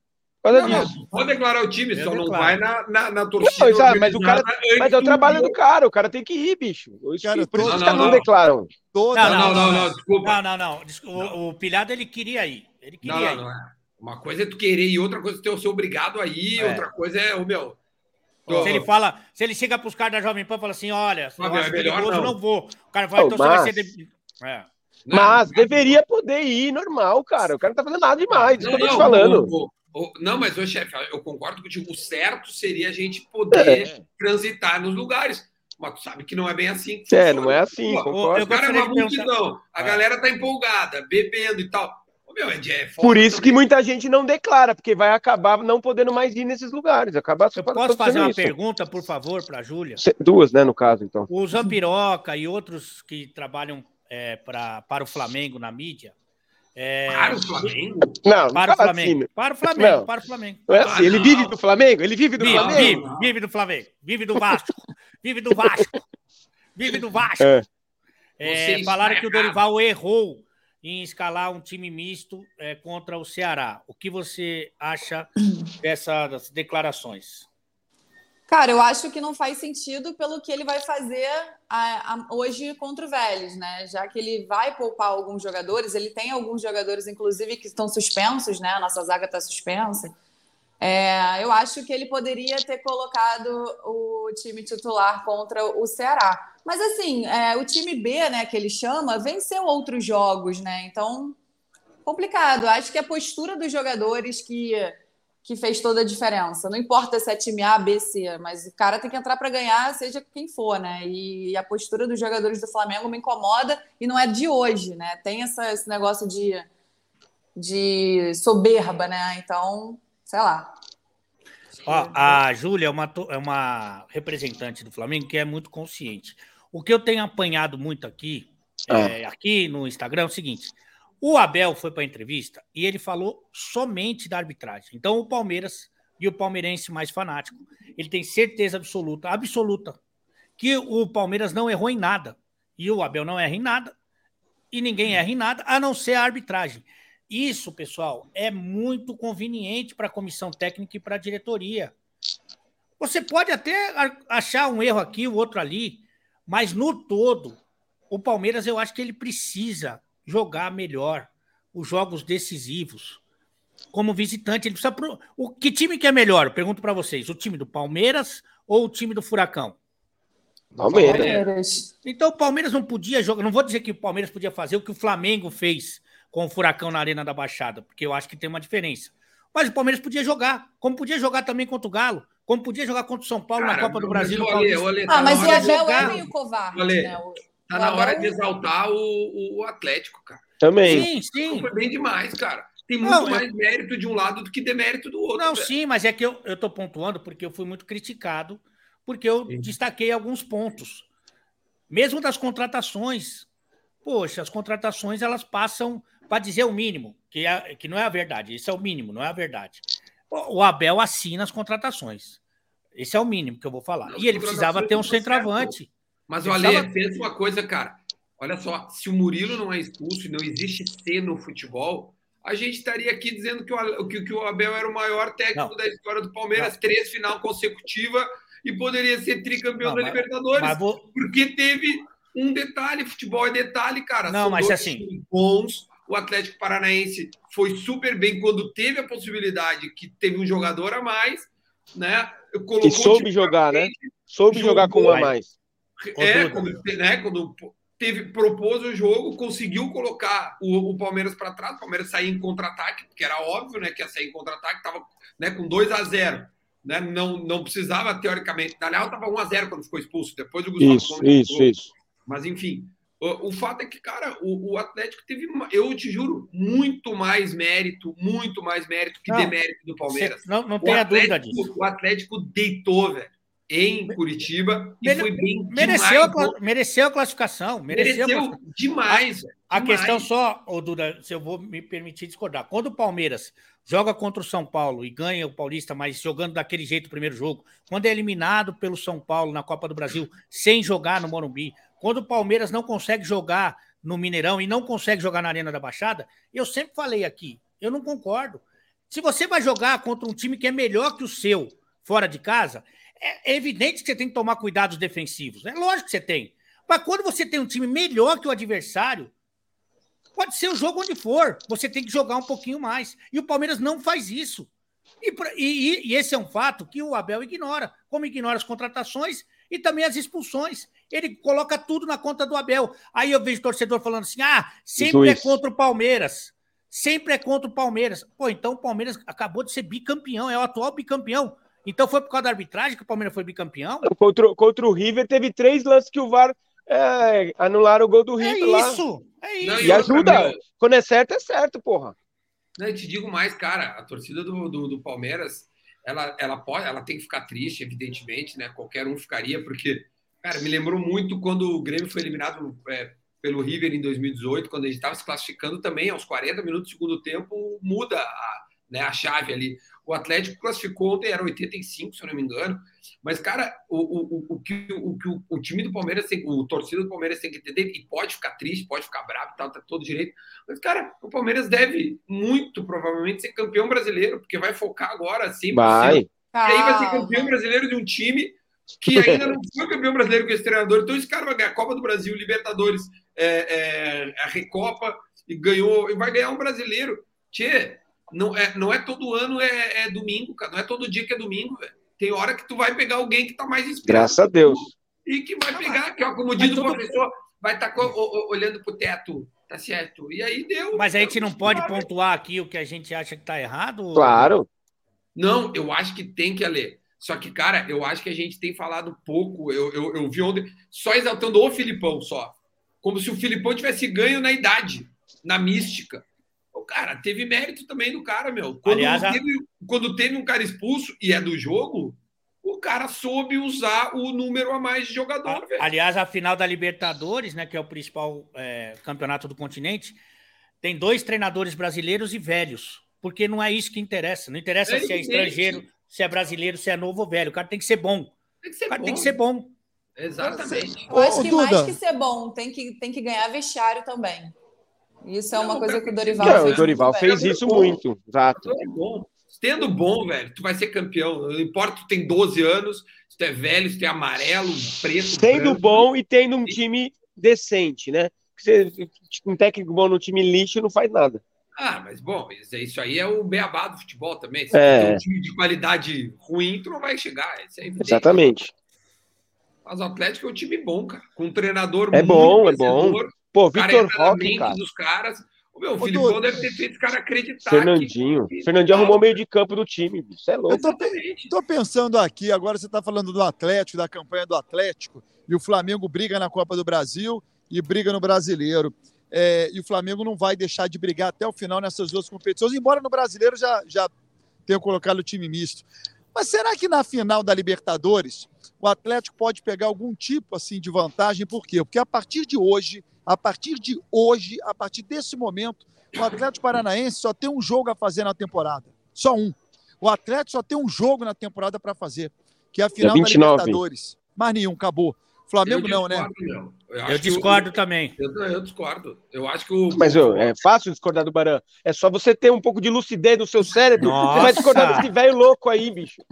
Não, não, pode declarar o time, Eu só não declaro. vai na, na, na torcida. Não, sabe, mas o cara- Mas é o trabalho do cara, o cara tem que ir, bicho. Cara, por isso que não, os caras não, não não. declaram. Não, Não, não, não, desculpa. Não, não, não. Desculpa, O, o Pilhado ele queria ir. Ele Não, queria não, ir. não é. Uma coisa é tu querer e outra coisa é tu ser obrigado a ir, É. outra coisa é o meu. Se ele fala, se ele chega pros caras da Jovem Pan e fala assim: olha, eu Fábio, acho é melhor perigoso, não. não vou. O cara vai, Oh, então você vai mas- ser. de- É. Não, Mas deveria poder ir, normal, cara. O cara não tá fazendo nada demais, isso Não, que eu tô te não, falando. o- o- o- não, mas, ô chefe, eu concordo contigo. O certo seria a gente poder transitar nos lugares. Mas tu sabe que não é bem assim. É, funciona. não é assim, Pô, concordo. eu O cara é uma multidão. A É. galera tá empolgada, bebendo e tal. Meu, é, é foda Por isso que muita gente não declara, porque vai acabar não podendo mais ir nesses lugares. Acabar Eu posso fazer uma isso. pergunta, por favor, para a Júlia? Duas, né, no caso, então. O Zampiroca e outros que trabalham é, pra, para o Flamengo na mídia. é, Para o Flamengo? Não, não para o Flamengo. assim. Para o Flamengo, Não. para o Flamengo. Não é Ah, assim. Ele não. vive do Flamengo? Ele vive do Vive, Flamengo? vive, vive do Flamengo, vive do Vasco, vive do Vasco, vive do Vasco. É. É, falaram que o. Dorival errou em escalar um time misto é, contra o Ceará. O que você acha dessas declarações? Cara, eu acho que não faz sentido pelo que ele vai fazer a- a- hoje contra o Vélez, né? Já que ele vai poupar alguns jogadores, ele tem alguns jogadores, inclusive, que estão suspensos, né? A nossa zaga está suspensa. É, eu acho que ele poderia ter colocado o time titular contra o Ceará. Mas assim, é, o time B, né, que ele chama, venceu outros jogos, né? Então, complicado. Acho que a postura dos jogadores que que fez toda a diferença. Não importa se é time A, B, C, mas o cara tem que entrar para ganhar, seja quem for, né? E a postura dos jogadores do Flamengo me incomoda e não é de hoje, né? Tem essa, esse negócio de, de soberba, né? Então, sei lá. Ó, a Júlia é uma, é uma representante do Flamengo que é muito consciente. O que eu tenho apanhado muito aqui, ah. é, aqui no Instagram, é o seguinte: o Abel foi para a entrevista e ele falou somente da arbitragem. Então, o Palmeiras e o palmeirense mais fanático, ele tem certeza absoluta, absoluta, que o Palmeiras não errou em nada. E o Abel não erra em nada. E ninguém erra em nada, a não ser a arbitragem. Isso, pessoal, é muito conveniente para a comissão técnica e para a diretoria. Você pode até achar um erro aqui, o outro ali, mas no todo, o Palmeiras eu acho que ele precisa jogar melhor os jogos decisivos. Como visitante, ele precisa. Pro... O que time que é melhor? Eu pergunto para vocês: o time do Palmeiras ou o time do Furacão? Palmeiras. Então o Palmeiras não podia jogar. Não vou dizer que o Palmeiras podia fazer o que o Flamengo fez com o Furacão na Arena da Baixada, porque eu acho que tem uma diferença. Mas o Palmeiras podia jogar, como podia jogar também contra o Galo, como podia jogar contra o São Paulo Cara, na Copa do Brasil. Olê, olê, tá ah, mas o Abel é meio covarde, olê, né? O, tá na hora de exaltar o, o Atlético, cara. Também. Sim, sim. Foi bem demais, cara. Tem muito não, mais eu... mérito de um lado do que demérito do outro. Não, sim, mas é que eu, eu tô pontuando porque eu fui muito criticado, porque eu sim. destaquei alguns pontos. Mesmo das contratações. Poxa, as contratações elas passam para dizer o mínimo, que, é, que não é a verdade. Isso é o mínimo, não é a verdade. O, o Abel assina as contratações. Esse é o mínimo que eu vou falar. Não, e ele precisava ter um centroavante. Mas olha, precisava... pensa uma coisa, cara. Olha só, se o Murilo não é expulso e não existe C no futebol, a gente estaria aqui dizendo que o, que, que o Abel era o maior técnico não. da história do Palmeiras, não. três final consecutiva e poderia ser tricampeão da mas, Libertadores, mas vou... porque teve um detalhe, futebol é detalhe, cara. Não, São mas assim, bons, o Atlético Paranaense foi super bem quando teve a possibilidade que teve um jogador a mais, né? Colocou e soube jogar, né? Soube jogou, jogar com um a mais. É, quando, né, quando teve, propôs o jogo, conseguiu colocar o, o Palmeiras para trás, o Palmeiras sair em contra-ataque, porque era óbvio né, que ia sair em contra-ataque, estava né, com 2 a 0 né, não, não precisava, teoricamente. Aliás, estava 1 a 0 quando ficou expulso, depois o Gustavo Isso, Gomes isso, isso. Mas, enfim, o, o, fato é que, cara, o, o, Atlético teve, eu te juro, muito mais mérito, muito mais mérito que não, demérito do Palmeiras. Não, não tenha dúvida disso. O Atlético deitou, velho em Curitiba e Mere, foi bem mereceu demais. A, mereceu a classificação. Mereceu, mereceu a demais. A, a questão só, ô Duda, se eu vou me permitir discordar. Quando o Palmeiras joga contra o São Paulo e ganha o Paulista, mas jogando daquele jeito o primeiro jogo, quando é eliminado pelo São Paulo na Copa do Brasil sem jogar no Morumbi, quando o Palmeiras não consegue jogar no Mineirão e não consegue jogar na Arena da Baixada, eu sempre falei aqui, eu não concordo. Se você vai jogar contra um time que é melhor que o seu fora de casa, é evidente que você tem que tomar cuidados defensivos. É lógico que você tem. Mas quando você tem um time melhor que o adversário, pode ser o jogo onde for, você tem que jogar um pouquinho mais. E o Palmeiras não faz isso. E, e, e esse é um fato que o Abel ignora, como ignora as contratações e também as expulsões. Ele coloca tudo na conta do Abel. Aí eu vejo torcedor falando assim: ah, sempre é contra o Palmeiras. Sempre é contra o Palmeiras. Pô, então o Palmeiras acabou de ser bicampeão, é o atual bicampeão. Então foi por causa da arbitragem que o Palmeiras foi bicampeão? Contra, contra o River teve três lances que o VAR é, anularam o gol do River. É isso, lá. é isso. Não, e, e ajuda. Meu... Quando é certo, é certo, porra. Não, eu te digo mais, cara, a torcida do, do, do Palmeiras, ela, ela pode, ela tem que ficar triste, evidentemente, né? Qualquer um ficaria, porque Cara, me lembrou muito quando o Grêmio foi eliminado é, pelo River em 2018, quando a gente estava se classificando também, aos 40 minutos do segundo tempo, muda a, né, a chave ali. O Atlético classificou ontem, era 85, se eu não me engano. Mas, cara, o, o, o, que, o, que o, time do Palmeiras tem, o torcedor do Palmeiras tem que entender, e pode ficar triste, pode ficar bravo, tal, tá todo direito. Mas, cara, o Palmeiras deve muito provavelmente ser campeão brasileiro, porque vai focar agora assim. Vai. E aí vai ser campeão brasileiro de um time que ainda não foi campeão brasileiro com esse treinador. Então, esse cara vai ganhar a Copa do Brasil, Libertadores, é, é, a Recopa, e ganhou, e vai ganhar um brasileiro. Tchê, não é, não é todo ano é, é domingo, cara. Não é todo dia que é domingo, velho. Tem hora que tu vai pegar alguém que tá mais esperto. Graças a Deus. E que vai pegar, que é como diz o professor, vai estar tá olhando pro teto. Tá certo. E aí deu. Mas a gente não pode pontuar aqui o que a gente acha que tá errado? Claro. Não, eu acho que tem que ler. Só que, cara, eu acho que a gente tem falado pouco. Eu, eu, eu vi ontem só exaltando o Filipão só. Como se o Filipão tivesse ganho na idade, na mística. Cara, teve mérito também do cara, meu. Quando, Aliás, a- teve, quando teve um cara expulso e é do jogo, o cara soube usar o número a mais de jogador, velho. Aliás, a final da Libertadores, né, que é o principal é, campeonato do continente, tem dois treinadores brasileiros e velhos. Porque não é isso que interessa. Não interessa É se é estrangeiro, se é brasileiro, se é novo ou velho. O cara tem que ser bom. Tem que ser O cara bom. tem que ser bom. Exatamente. Eu acho que Duda. mais que ser bom, tem que, tem que ganhar vestiário também. Isso é uma Não, coisa que o Dorival Não, fez. o Dorival muito fez isso muito, exato. É. Tendo bom, velho, tu vai ser campeão. Não importa, tu tem 12 anos, se tu é velho, se tu é amarelo, preto, Tendo branco. bom e tendo um time decente, né? Porque Você, tipo, um técnico bom no time lixo não faz nada. Ah, mas bom, isso isso aí é o beabá do futebol também. Se É. tu tem um time de qualidade ruim, tu não vai chegar. Isso é. Exatamente. Mas o Atlético é um time bom, cara. Com um treinador É muito bom, é bom. Pô, cara na Roque, cara. dos caras. O meu, o Filipão Dudu. deve ter feito os caras acreditar. Fernandinho. que- Fernandinho arrumou o meio de campo do time, bicho. Isso é louco. Eu tô, Exatamente. tô pensando aqui, agora você está falando do Atlético, da campanha do Atlético, e o Flamengo briga na Copa do Brasil e briga no Brasileiro. É, e o Flamengo não vai deixar de brigar até o final nessas duas competições, embora no Brasileiro já, já tenha colocado o time misto. Mas será que na final da Libertadores o Atlético pode pegar algum tipo assim de vantagem? Por quê? Porque a partir de hoje, a partir de hoje, a partir desse momento, o Atlético Paranaense só tem um jogo a fazer na temporada. Só um. O Atlético só tem um jogo na temporada para fazer, que é a final da 29. Libertadores. Mais nenhum, acabou. Flamengo Eu não, né? meu. Eu, Eu discordo também. Eu, eu discordo. Eu acho que o. Mas é fácil discordar do Baran. É só você ter um pouco de lucidez no seu cérebro. Você vai Nossa. discordar desse velho louco aí, bicho.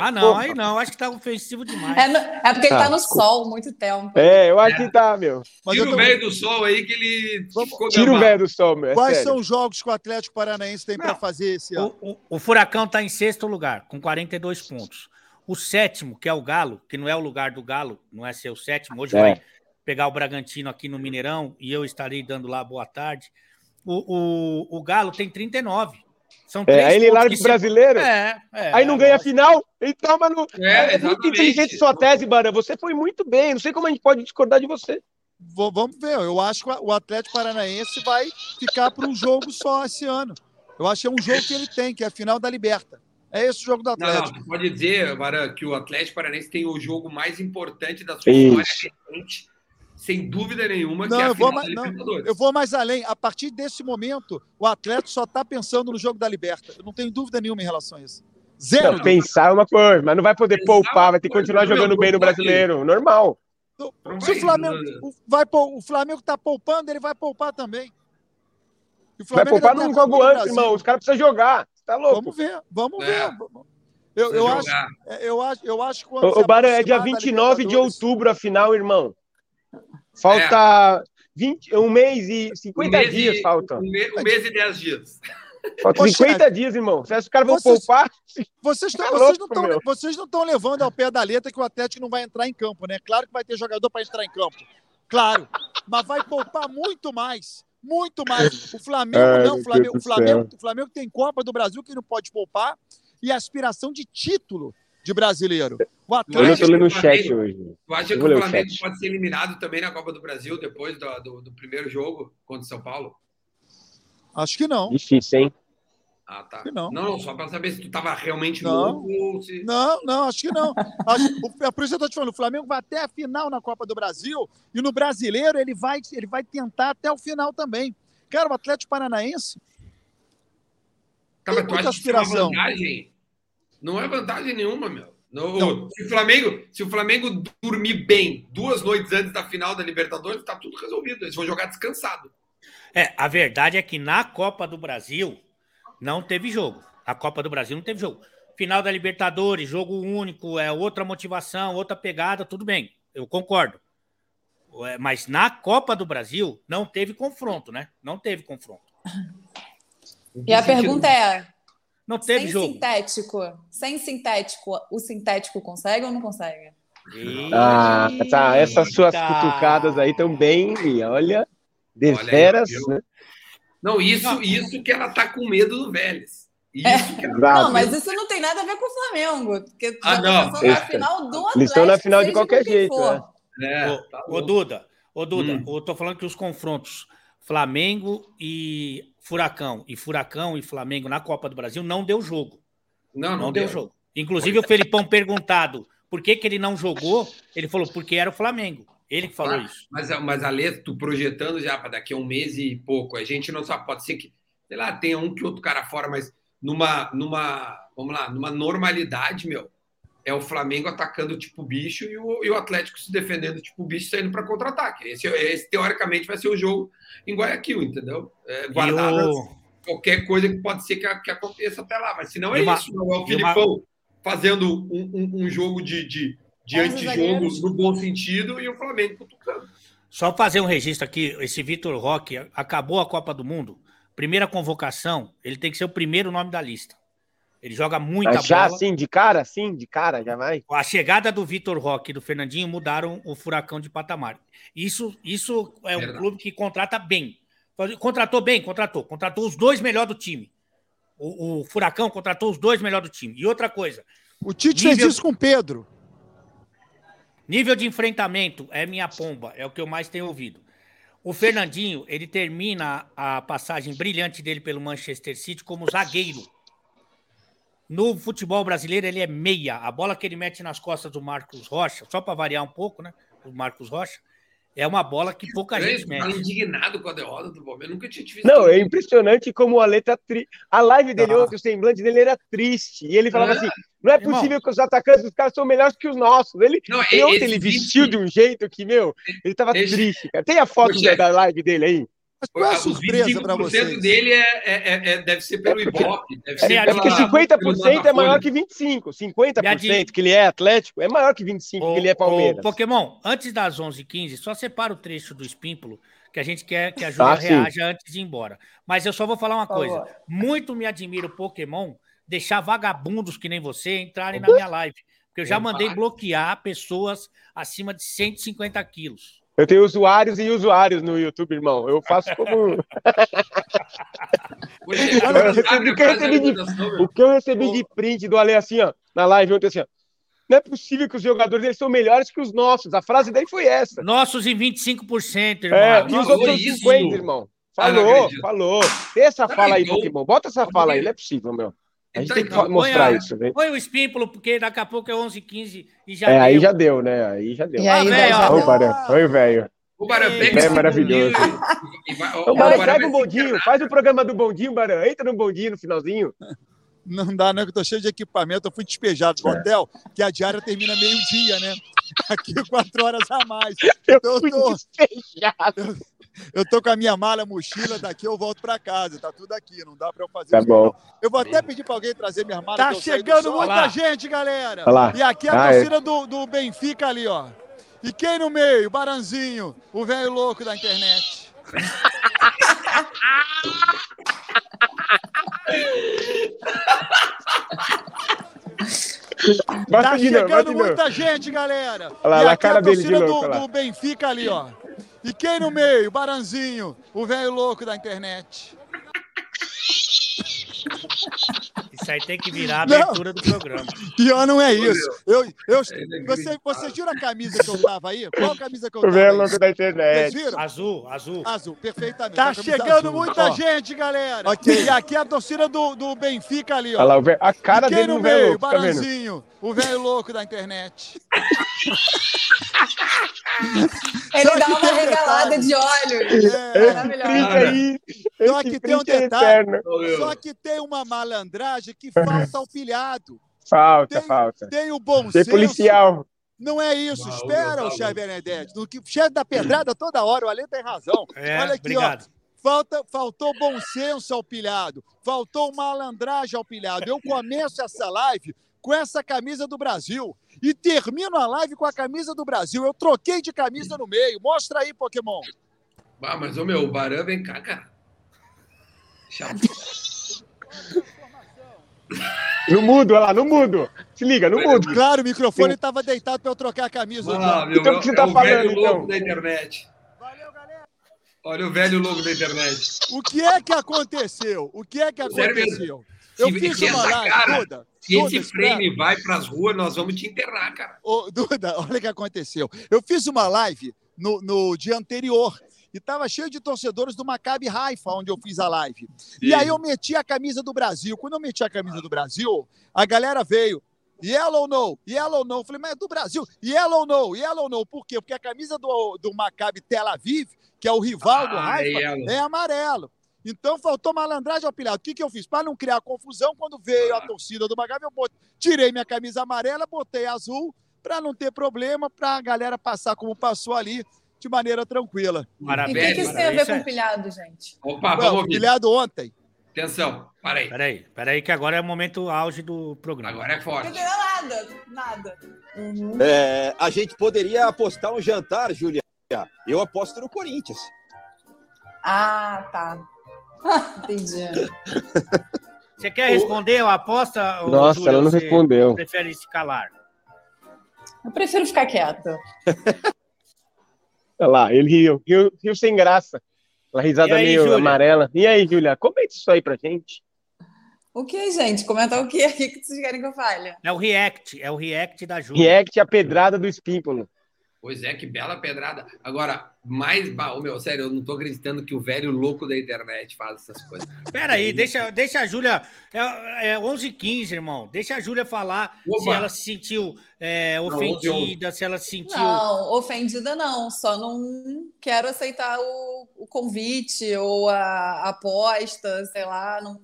Ah, não, Porra. aí não. Acho que tá ofensivo demais. É, no- é porque ele Ah, tá no sol muito tempo. É, eu acho que tá, meu. Mas Tira o velho do sol aí que ele Vamos- Tira o velho do sol, meu. É Quais sério. são os jogos que o Atlético Paranaense tem para fazer esse ano? O, o- o Furacão está em sexto lugar, com 42 pontos. O sétimo, que é o Galo, que não é o lugar do Galo, não é ser o sétimo, hoje É. vai pegar o Bragantino aqui no Mineirão e eu estarei dando lá boa tarde. O, o, o Galo tem 39. São É, três aí ele larga o se- brasileiro. É, é, Aí não ganha a lógico. final, ele toma no. É, É, muito exatamente. inteligente sua tese, Baran. Você foi muito bem. Não sei como a gente pode discordar de você. V- Vamos ver. Eu acho que o Atlético Paranaense vai ficar para um jogo só esse ano. Eu acho que é um jogo que ele tem, que é a final da Liberta. É esse o jogo do Não, não, Atlético. tu pode dizer, Baran, que o Atlético Paranaense tem o jogo mais importante da sua Isso. história recente, sem dúvida nenhuma, Não, que é a eu vou final mais- da não, Libertadores. Eu vou mais além. A partir desse momento, o Atlético só está pensando no jogo da Liberta. Eu não tenho dúvida nenhuma em relação a isso. Zero. Não, pensar é uma coisa, mas não vai poder Pensar é poupar, vai ter que coisa, continuar meu, jogando bem no brasileiro. Normal. Não Se o Flamengo, o, vai, o Flamengo tá poupando, ele vai poupar também. E o Vai Flamengo poupar num Copa jogo antes, irmão. Os caras precisam jogar. Tá louco? Vamos ver, vamos É. ver. Eu, eu, acho, jogar. eu, acho, eu acho que O, se o Baran, é dia aproximar da 29 de Libertadores- outubro a final, irmão. Falta 20, um mês e Um 50 mês dias e- falta. Um, me- um mês e 10 dias. Falta Ô, 50 dias, irmão. Você acha que os caras vão Vocês- poupar? Vocês, Tá vocês não louco, tão, meu. vocês não estão levando ao pé da letra que o Atlético não vai entrar em campo, né? Claro que vai ter jogador para entrar em campo. Claro. Mas vai poupar muito mais. Muito mais. O Flamengo Ai, não. Flamengo, o, Flamengo, o Flamengo tem Copa do Brasil que não pode poupar e aspiração de título de brasileiro. O Eu Atlético. tô lendo o Flamengo- chat hoje. Tu acha Eu que o Flamengo pode ser eliminado também na Copa do Brasil depois do, do, do primeiro jogo contra o São Paulo? Acho que não. Difícil, hein? Ah, tá. Que não. não, só para saber se tu tava realmente Não. louco ou se. Não, não, acho que não. Acho- o- é por isso que eu tô te falando, o Flamengo vai até a final na Copa do Brasil e no brasileiro ele vai, ele vai tentar até o final também. Cara, o Atlético Paranaense Tá, Tem mas tu muita é uma aspiração. vantagem? Não é vantagem nenhuma, meu. No- Não. Se, o Flamengo, se o Flamengo dormir bem duas noites antes da final da Libertadores, tá tudo resolvido. Eles vão jogar descansado. É, a verdade é que na Copa do Brasil não teve jogo. A Copa do Brasil não teve jogo. Final da Libertadores, jogo único, é outra motivação, outra pegada, tudo bem. Eu concordo. É, Mas na Copa do Brasil não teve confronto, né? Não teve confronto. E a pergunta é: Não teve sem jogo. sintético, sem sintético, o sintético consegue ou não consegue? Ah, tá. Essas suas Eita. cutucadas aí estão bem, olha, Olha aí, deveras, né? Não, isso, isso que ela tá com medo do Vélez. Isso que é Exato. Não, mas isso não tem nada a ver com o Flamengo. Porque Ah, não. tá na final do Atlético. eles estão na final de qualquer jeito, for. né? É, Ô, tá ô. Duda, ô Duda, Hum. eu tô falando que os confrontos Flamengo e Furacão, e Furacão e Flamengo na Copa do Brasil não deu jogo. Não, Não, não, deu deu. jogo. Inclusive, o Felipão perguntado por que, que ele não jogou, ele falou porque era o Flamengo. Ele que falou Ah, isso. Mas, mas Ale, tu projetando já para daqui a um mês e pouco, a gente não sabe, pode ser que, sei lá, tenha um que outro cara fora, mas numa, numa, vamos lá, numa normalidade, meu, é o Flamengo atacando tipo bicho e o, e o Atlético se defendendo tipo bicho saindo para contra-ataque. Esse, esse, teoricamente, vai ser o jogo em Guayaquil, entendeu? É, guardado o- qualquer coisa que pode ser que, que aconteça até lá, mas se não é uma- isso, não é o e uma- Filipão fazendo um, um- um jogo de, de, de antijogo no bom sentido e o Flamengo cutucando. Só fazer um registro aqui, esse Vitor Roque acabou a Copa do Mundo, primeira convocação, ele tem que ser o primeiro nome da lista. Ele joga muita Mas já bola. assim, de cara, assim, de cara, já vai. A chegada do Vitor Roque e do Fernandinho mudaram o Furacão de patamar. Isso, isso é um Verdade. clube que contrata bem. Contratou bem, contratou. Contratou os dois melhores do time. O, o Furacão contratou os dois melhores do time. E outra coisa, O Tite fez Nível- isso com o Pedro. nível de enfrentamento é minha pomba, é o que eu mais tenho ouvido. O Fernandinho, ele termina a passagem brilhante dele pelo Manchester City como zagueiro. No futebol brasileiro, ele é meia. A bola que ele mete nas costas do Marcos Rocha, só para variar um pouco, né? O Marcos Rocha, é uma bola que pouca gente Eu mete. indignado com a derrota do Palmeiras. Nunca tinha te visto. Não, é impressionante como o Ale tá tri... A live dele Ah. ontem, o semblante dele era triste. E ele falava Ah. assim: não é Irmão. possível que os atacantes dos caras são melhores que os nossos. Ele, Não, ontem ele vestiu de um jeito que, meu, ele tava Esse- triste, cara. Tem a foto da live dele aí? Mas qual é a Os surpresa para 25% vocês? dele é, é- é- é- deve ser pelo Ibope. Deve ser É É porque pela- 50% é maior que que 25%. 50% Minha que ele é Atlético é maior que 25% que ele é Palmeiras. Ô, Pokémon, antes das 11h15, só separa o trecho do Espímpolo, que a gente quer que a Júlia Ah, reaja antes de ir embora. Mas eu só vou falar uma coisa. Muito me admira o Pokémon deixar vagabundos que nem você entrarem na minha live. Porque eu já mandei bloquear pessoas acima de 150 quilos. Eu tenho usuários e usuários no YouTube, irmão. Eu faço como. Hoje, Eu recebi- o que eu recebi de- O que eu recebi de print do Ale assim, ó, na live ontem, assim, ó. Não é possível que os jogadores eles são melhores que os nossos. A frase dele foi essa. Nossos em 25%, irmão. É, e os outros isso? 50, irmão. Ah, Falou, falou. Tem essa Tá fala aí. Pokémon. Bota essa Tá fala aí, não é possível, meu. A gente Então, tem que então, mostrar põe a- isso, né? Põe o Espímpolo, porque daqui a pouco é 11h15 e já É, aí deu. já deu, né? Aí já deu. E aí, Ah, velho, já ó. Ô, deu- Barão. Oi, velho. O Barão É pega esse maravilhoso. e- vai- Ô, o Barão, vai o bondinho. Faz o programa do bondinho, Barão. Entra no bondinho no finalzinho. Não dá, não, que eu tô cheio de equipamento. Eu fui despejado do hotel, que a diária termina meio-dia, né? Aqui quatro horas a mais. Eu Então eu tô, despejado. eu tô com a minha mala, mochila, daqui eu volto pra casa. Tá tudo aqui, não dá pra eu fazer Tá isso, bom. não. Eu vou até pedir pra alguém trazer minha mala. Tá eu chegando muita Olha lá. gente, galera. Olha lá. E aqui a Ah, é. torcida do, do Benfica ali, ó. E quem no meio? Baranzinho, o velho louco da internet. Tá novo, chegando novo. muita gente, galera. Olha lá, e aqui cara a torcida do, do Benfica ali, ó. E quem no meio? Baranzinho, o velho louco da internet. Isso aí tem que virar a Não. abertura do programa. Pior não é isso. Eu, eu, é você, você tira a camisa que eu tava aí? Qual camisa que eu O tava velho aí? louco da Vocês internet. viram? Azul, azul. Azul, perfeitamente. Tá chegando azul. muita Ó, gente, galera. Ok, e aqui a torcida do, do Benfica ali, ó. Olha lá, o velho- a cara e quem dele no velho meio? tá? Baranzinho, o velho louco da internet. Ele Só dá uma tem um regalada de olhos. É, Maravilhoso. Print aí. Só que tem um é detalhe. meu. Só que tem uma malandragem que falta ao pilhado. Falta, Tem- falta. Tem o bom Ser senso. policial. Não é isso, Ah, espera, o chefe bom. Benedetti. No que o chefe da pedrada toda hora, o Ale tem razão. É, Olha aqui, obrigado. ó. Falta, faltou bom senso ao pilhado, faltou malandragem ao pilhado. Eu começo essa live com essa camisa do Brasil e termino a live com a camisa do Brasil. Eu troquei de camisa no meio. Mostra aí, Pokémon. Ah, mas, ô meu, o Barão vem cá, cara. Chato. No mudo, olha lá, no mudo. Se liga, no mudo. Claro, o microfone estava deitado para eu trocar a camisa. Ah, meu, Então, é o que você é tá o falando, velho louco então? da internet. Valeu, galera. Olha o velho louco da internet. O que é que aconteceu? O que é que aconteceu? Eu fiz uma live, cara- Duda. Se Duda, esse espera. frame vai pras ruas, nós vamos te enterrar, cara. Ô, Duda, olha o que aconteceu. Eu fiz uma live no, no dia anterior e estava cheio de torcedores do Maccabi Haifa, onde eu fiz a live. E aí eu meti a camisa do Brasil. Quando eu meti a camisa do Brasil, a galera veio. Yellow no, yellow no. Eu Falei, mas é do Brasil. Yellow no, yellow no. Por quê? Porque a camisa do, do Maccabi Tel Aviv, que é o rival do Ah, Haifa, yellow. é amarelo. Então faltou malandragem ao pilhado. O que, que eu fiz? Para não criar confusão, quando veio a torcida do Maccabi, eu bot- tirei minha camisa amarela, botei azul, para não ter problema, para a galera passar como passou ali, de maneira tranquila. E o que, que isso tem a ver com é- pilhado, gente? Opa, Ah, vamos o ouvir. pilhado ontem. Atenção, para aí. Peraí, peraí, que agora é o momento auge do programa. Agora é Não forte. entendeu nada, nada. Uhum. É, a gente poderia apostar um jantar, Julia. Eu aposto no Corinthians. Ah, tá. Entendi. Você quer responder a aposta? Nossa, Júlia, ela não respondeu. Prefere se calar? Eu prefiro ficar quieta. Olha lá, ele riu, riu, riu sem graça. Uma risada aí, meio Júlia? amarela. E aí, Júlia, comenta isso aí pra gente. O que, gente? Comentar o quê? O que que vocês querem que eu fale? É o react, é o react da Júlia. React a pedrada do Espímpolo. Pois é, que bela pedrada. Agora, mais. ô, meu, sério, eu não tô acreditando que o velho louco da internet faz essas coisas. Peraí, deixa, deixa a Júlia. É, é 11h15, irmão. Deixa a Júlia falar se Opa. ela se sentiu é, Não, ofendida, se ela se sentiu. Não, ofendida não. Só não quero aceitar o, o convite ou a, a aposta, sei lá. Não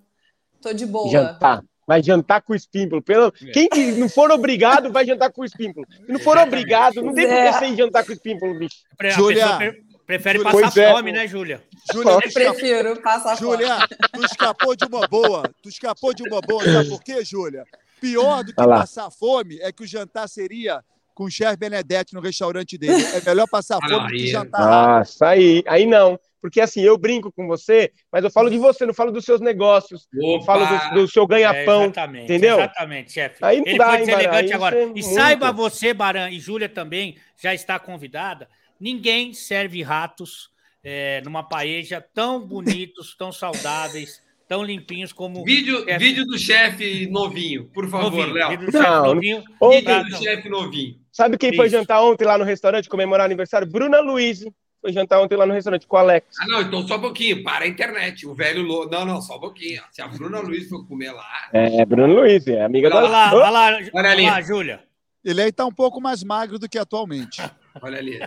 tô de boa. Jantar. Vai jantar com o Espímpolo. Pelo... É. Quem que não for obrigado vai jantar com o Espímpolo. Se não for Exatamente. obrigado, não tem por É. que você ir jantar com o Espímpolo, bicho. Júlia. pre- prefere Júlia. passar é. fome, né, Júlia? Júlia, Eu prefiro passar fome. Júlia, tu escapou de uma boa. Tu escapou de uma boa. Sabe por quê, Júlia? Pior do que passar fome é que o jantar seria com o chefe Benedetti no restaurante dele. É melhor passar Ah, fome do que aí- jantar. Nossa, aí, aí não. Porque assim, eu brinco com você, mas eu falo de você, não falo dos seus negócios, não Opa! falo do, do seu É, ganha-pão. exatamente, entendeu? Exatamente, chefe. Aí não Ele dá, foi hein, Baran? deselegante agora. é E muito. saiba você, Baran, e Júlia também já está convidada. Ninguém serve ratos é, numa paeja tão bonitos, tão saudáveis, tão limpinhos como Vídeo, É. vídeo do chefe novinho, por favor. Léo. Vídeo do chefe Não, novinho. Ontem- Vídeo Ah, do não. chefe novinho. Sabe quem foi Isso. jantar ontem lá no restaurante comemorar aniversário? Bruna Luiz. Foi jantar ontem lá no restaurante com o Alex. Ah, não, então só um pouquinho, para a internet. O velho louco. Não, não, só um pouquinho. Se a Bruna Luiz for comer lá. É, Bruna Luiz, é amiga Olha Olha da. lá, olha lá, Olha olha ali. lá, Júlia. Ele aí tá um pouco mais magro do que atualmente. Olha ali.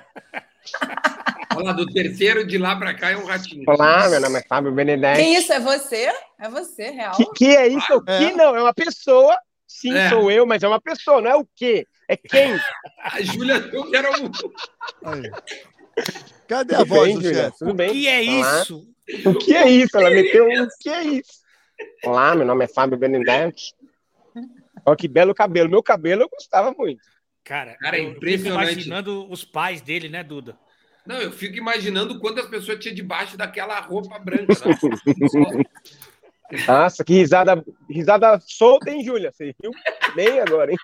Olha lá, do terceiro de lá para cá é um ratinho. Olá, meu nome é Fábio Que Benedetti. isso? É você? É você, real? Que, que é isso? É. Que não, é uma pessoa. Sim, É. sou eu, mas é uma pessoa, não é o quê? É quem? A Júlia, eu quero um. Aí. Cadê a Tudo voz bem, do chefe? O que é Olá. isso? O que é isso? Ela meteu um. O que é isso? Olá, meu nome é Fábio Benedetti. Olha que belo cabelo. Meu cabelo eu gostava muito. Cara, Cara, é eu fico impressionante. imaginando os pais dele, né, Duda? Não, eu fico imaginando quantas pessoas tinha debaixo daquela roupa branca. Né? Nossa, que risada, risada solta, hein, Júlia? Você riu bem agora, hein?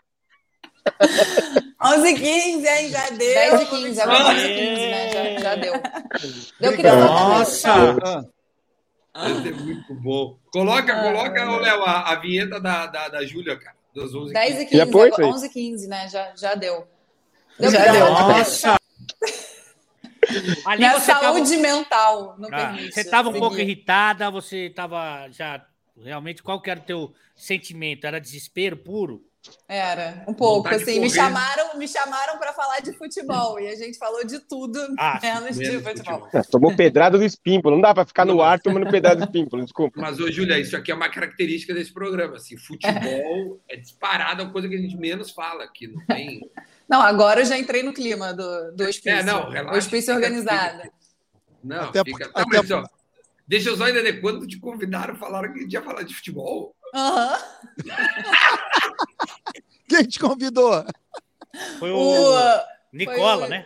11 h 15, hein? Já deu. 10 e 15, agora 11 h 15, né? Já, já deu. Eu queria Nossa! Ah, Vai ser muito bom. Coloca, Ah. coloca, ô, Léo, a, a vinheta da, da, da Júlia, cara. Das 11 10 e 15, Já agora, aí? 11 h 15, né? Já, já deu. Deu Já pra- deu. Nossa! Ali Minha você tava, saúde mental não Ah, permite. você estava um pouco irritada, você estava já. Realmente, qual que era o teu sentimento? Era desespero puro? Era, um pouco. Vontade de Assim, me chamaram, me chamaram para falar de futebol e a gente falou de tudo, Ah, menos de futebol. futebol. Ah, Tomou pedrada do espímpolo. Não dá pra ficar no ar tomando pedrada do espímpolo, desculpa. Mas, ô, Júlia, isso aqui é uma característica desse programa. Assim, futebol é disparado a coisa que a gente menos fala aqui. Não tem. Não, agora eu já entrei no clima do, do hospício. É, não, relaxa. o hospício organizado. Não, Até fica. até- ó, deixa eu só entender. Quando te convidaram, falaram que a gente ia falar de futebol. Aham. Quem te convidou? Foi o, O- Nicola, foi o- né?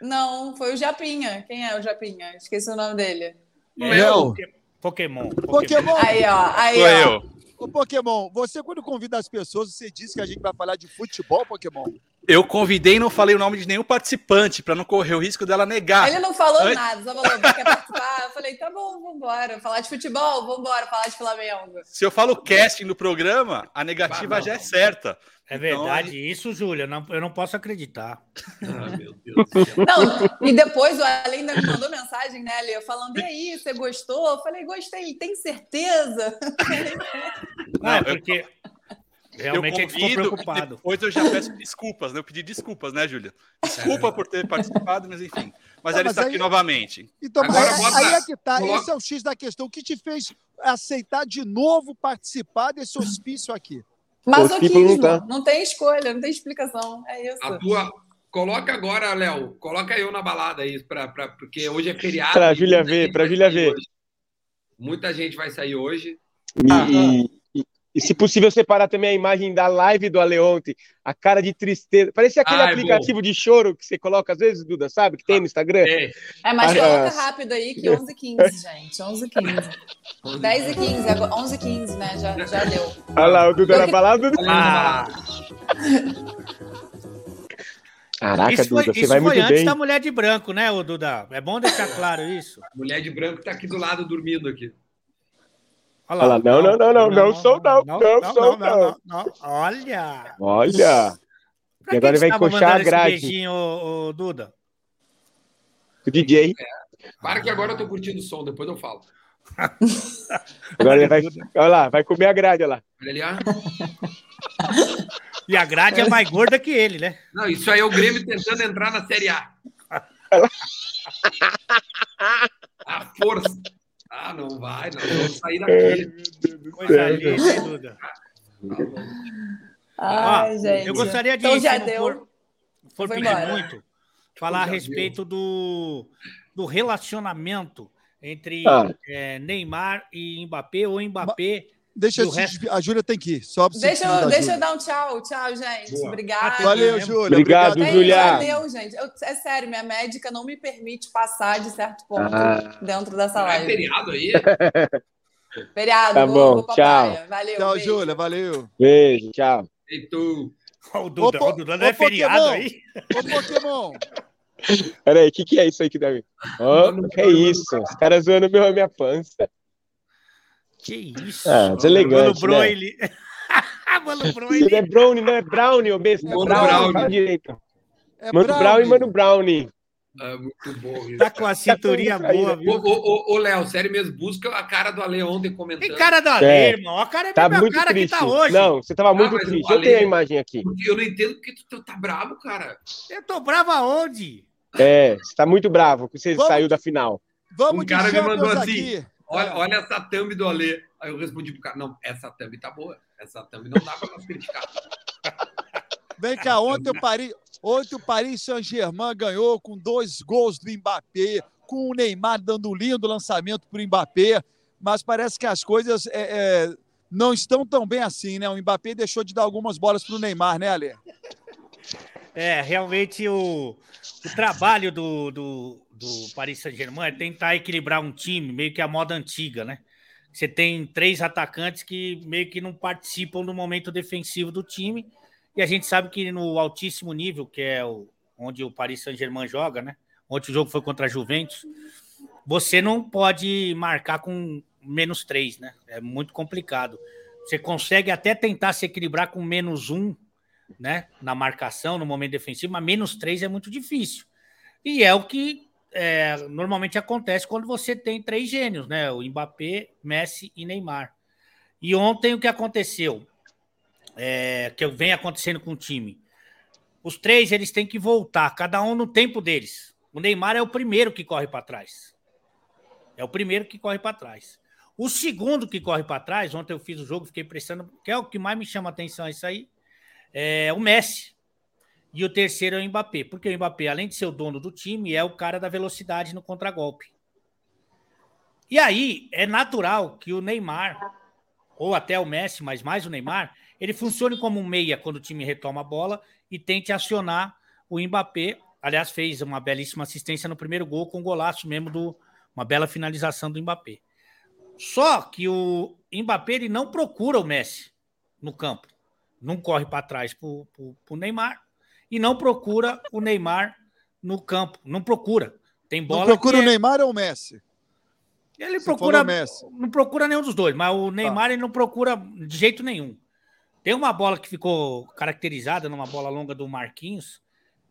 Não, foi o Japinha. Quem é o Japinha? Esqueci o nome dele. Léo. Pokémon. Pokémon. Aí, ó. Aí, Sou ó. eu. Ô, Pokémon, você quando convida as pessoas, você diz que a gente vai falar de futebol, Pokémon? Eu convidei e não falei o nome de nenhum participante para não correr o risco dela negar. Ele não falou Antes- nada, só falou, quer participar? Eu falei, tá bom, vambora. Falar de futebol, vambora, falar de Flamengo. Se eu falo casting no programa, a negativa Ah, não. já é certa. É Então, verdade isso, Júlia. Eu não, eu não posso acreditar. Ah, meu Deus do céu. Não, e depois o Ale ainda me mandou mensagem, né, Ale? Falando, e aí, você gostou? Eu falei, gostei, tem certeza? Ah, é porque Eu realmente ele ficou convido e preocupado. depois eu já peço desculpas, né? Eu pedi desculpas, né, Júlia? Desculpa por ter participado, mas enfim. Mas Não, ela mas está aí- aqui novamente. Então, mas Agora aí, bota- aí é que tá. coloca- Esse é o X da questão. O que te fez aceitar de novo participar desse hospício aqui? Masoquismo, não não, tem escolha, não tem explicação. É isso. A tua. Coloca agora, Léo. Coloca eu na balada aí, pra, pra, porque hoje é feriado. Pra Júlia ver, pra Júlia ver. hoje. Muita gente vai sair hoje. E, e- se possível, separar também a imagem da live do Ale ontem. A cara de tristeza. Parecia aquele é aplicativo de choro que você coloca às vezes, Duda, sabe? Que tem no Instagram. É, É, mas Ah, coloca ah. rápido aí que 11 h 15 gente. 11 h 15 10 e 15 agora 11 h 15 né? Já, já deu. Olha lá, o Duda na que- balada. Ah, Caraca, isso foi, Duda, você isso vai foi muito antes bem. da mulher de branco, né, Duda? É bom deixar claro isso. mulher de branco tá aqui do lado dormindo aqui. Olha lá, não, não, não, não, não sou não, não sou não. não. Olha. Olha, Pra E agora ele vai encoxar a mandando esse grade. beijinho, ô, ô, Duda? o DJ. Para que agora eu tô curtindo o som, depois eu falo. Agora ele vai. Olha lá, vai comer a grade, olha lá. Olha ali, ah. E a grade é mais gorda que ele, né? Não, isso aí é o Grêmio tentando entrar na Série A. A força. Ah, não vai, não. Vamos sair daqui. Coisa linda, hein, Duda? Ai, Ó, gente. Eu gostaria de, Então já deu. for, for pedir embora. muito, falar a já respeito do, do relacionamento entre Ah. eh, Neymar e Mbappé, ou Mbappé. Deixa eu o resto? A Júlia tem que ir. Só Deixa eu, deixa Júlia. eu dar um tchau. Tchau, gente. Boa. Obrigada. Valeu. Júlia. Obrigado, Gente, Júlia. deu, gente. Eu- é sério, minha médica não me permite passar de certo ponto Ah. dentro dessa É live. feriado aí. Feriado, Tá vou, bom, vou tchau. praia. Valeu. Tchau, beijo. Júlia. Valeu. Beijo, tchau. E tu? O Duda, Ô, o Duda não é feriado aí. Ô, Pokémon. Peraí, o que, que é isso aí que deve. Mano, que é isso? Os caras zoando meu, a minha pança. Que isso? Ah, deselegante, Mano né? Broile. Mano não é Brownie, não é Brownie, ô besta. Mano Brownie, Brownie. fala direito. É Mano Brownie. Brown e Mano Brownie. Ah, muito bom. isso. Tá com a cinturinha boa, Ô, viu? ô, ô, ô, Léo, sério mesmo, busca a cara do Ale ontem comentando. Tem cara da É. lei, irmão. A cara é a Tá muito cara triste. que tá hoje. Não, você tava muito mas o triste. Eu Ale- tenho a imagem aqui. Eu não entendo porque tu, tá bravo, cara. Eu tô bravo aonde? É, você tá muito bravo que você Vamos- saiu da final. Vamos Um de cara me mandou assim. aqui. Olha, olha essa thumb do Ale. Aí eu respondi pro cara, não, essa thumb tá boa. Essa thumb não dá pra nós criticar. Vem cá, ontem o Paris, ontem o Paris Saint-Germain ganhou com dois gols do Mbappé, com o Neymar dando um lindo lançamento para o Mbappé, mas parece que as coisas é, é, não estão tão bem assim, né? O Mbappé deixou de dar algumas bolas para o Neymar, né, Ale? É, realmente o, o trabalho do, do, do Paris Saint-Germain é tentar equilibrar um time, meio que a moda antiga, né? Você tem três atacantes que meio que não participam do momento defensivo do time, e a gente sabe que no altíssimo nível, que é o, onde o Paris Saint-Germain joga, né? Ontem o jogo foi contra a Juventus, você não pode marcar com menos três, né? É muito complicado. Você consegue até tentar se equilibrar com menos um, né, na marcação, no momento defensivo, mas menos três é muito difícil. E é o que é, normalmente acontece quando você tem três gênios, né? O Mbappé, Messi e Neymar. E ontem o que aconteceu, é, que vem acontecendo com o time, os três eles têm que voltar, cada um no tempo deles. O Neymar é o primeiro que corre para trás. É o primeiro que corre para trás. O segundo que corre para trás, ontem eu fiz o jogo, fiquei prestando, que é o que mais me chama atenção, é isso aí, é o Messi. E o terceiro é o Mbappé, porque o Mbappé, além de ser o dono do time, é o cara da velocidade no contragolpe. E aí é natural que o Neymar, ou até o Messi, mas mais o Neymar, ele funcione como um meia quando o time retoma a bola e tente acionar o Mbappé. Aliás, fez uma belíssima assistência no primeiro gol com um golaço mesmo do uma bela finalização do Mbappé. Só que o Mbappé ele não procura o Messi no campo não corre para trás para o Neymar e não procura o Neymar no campo. Não procura. Tem bola. Não procura o é- Neymar ou o Messi? Ele Você procura. Tá. Não procura nenhum dos dois, mas o Neymar ele não procura de jeito nenhum. Tem uma bola que ficou caracterizada numa bola longa do Marquinhos,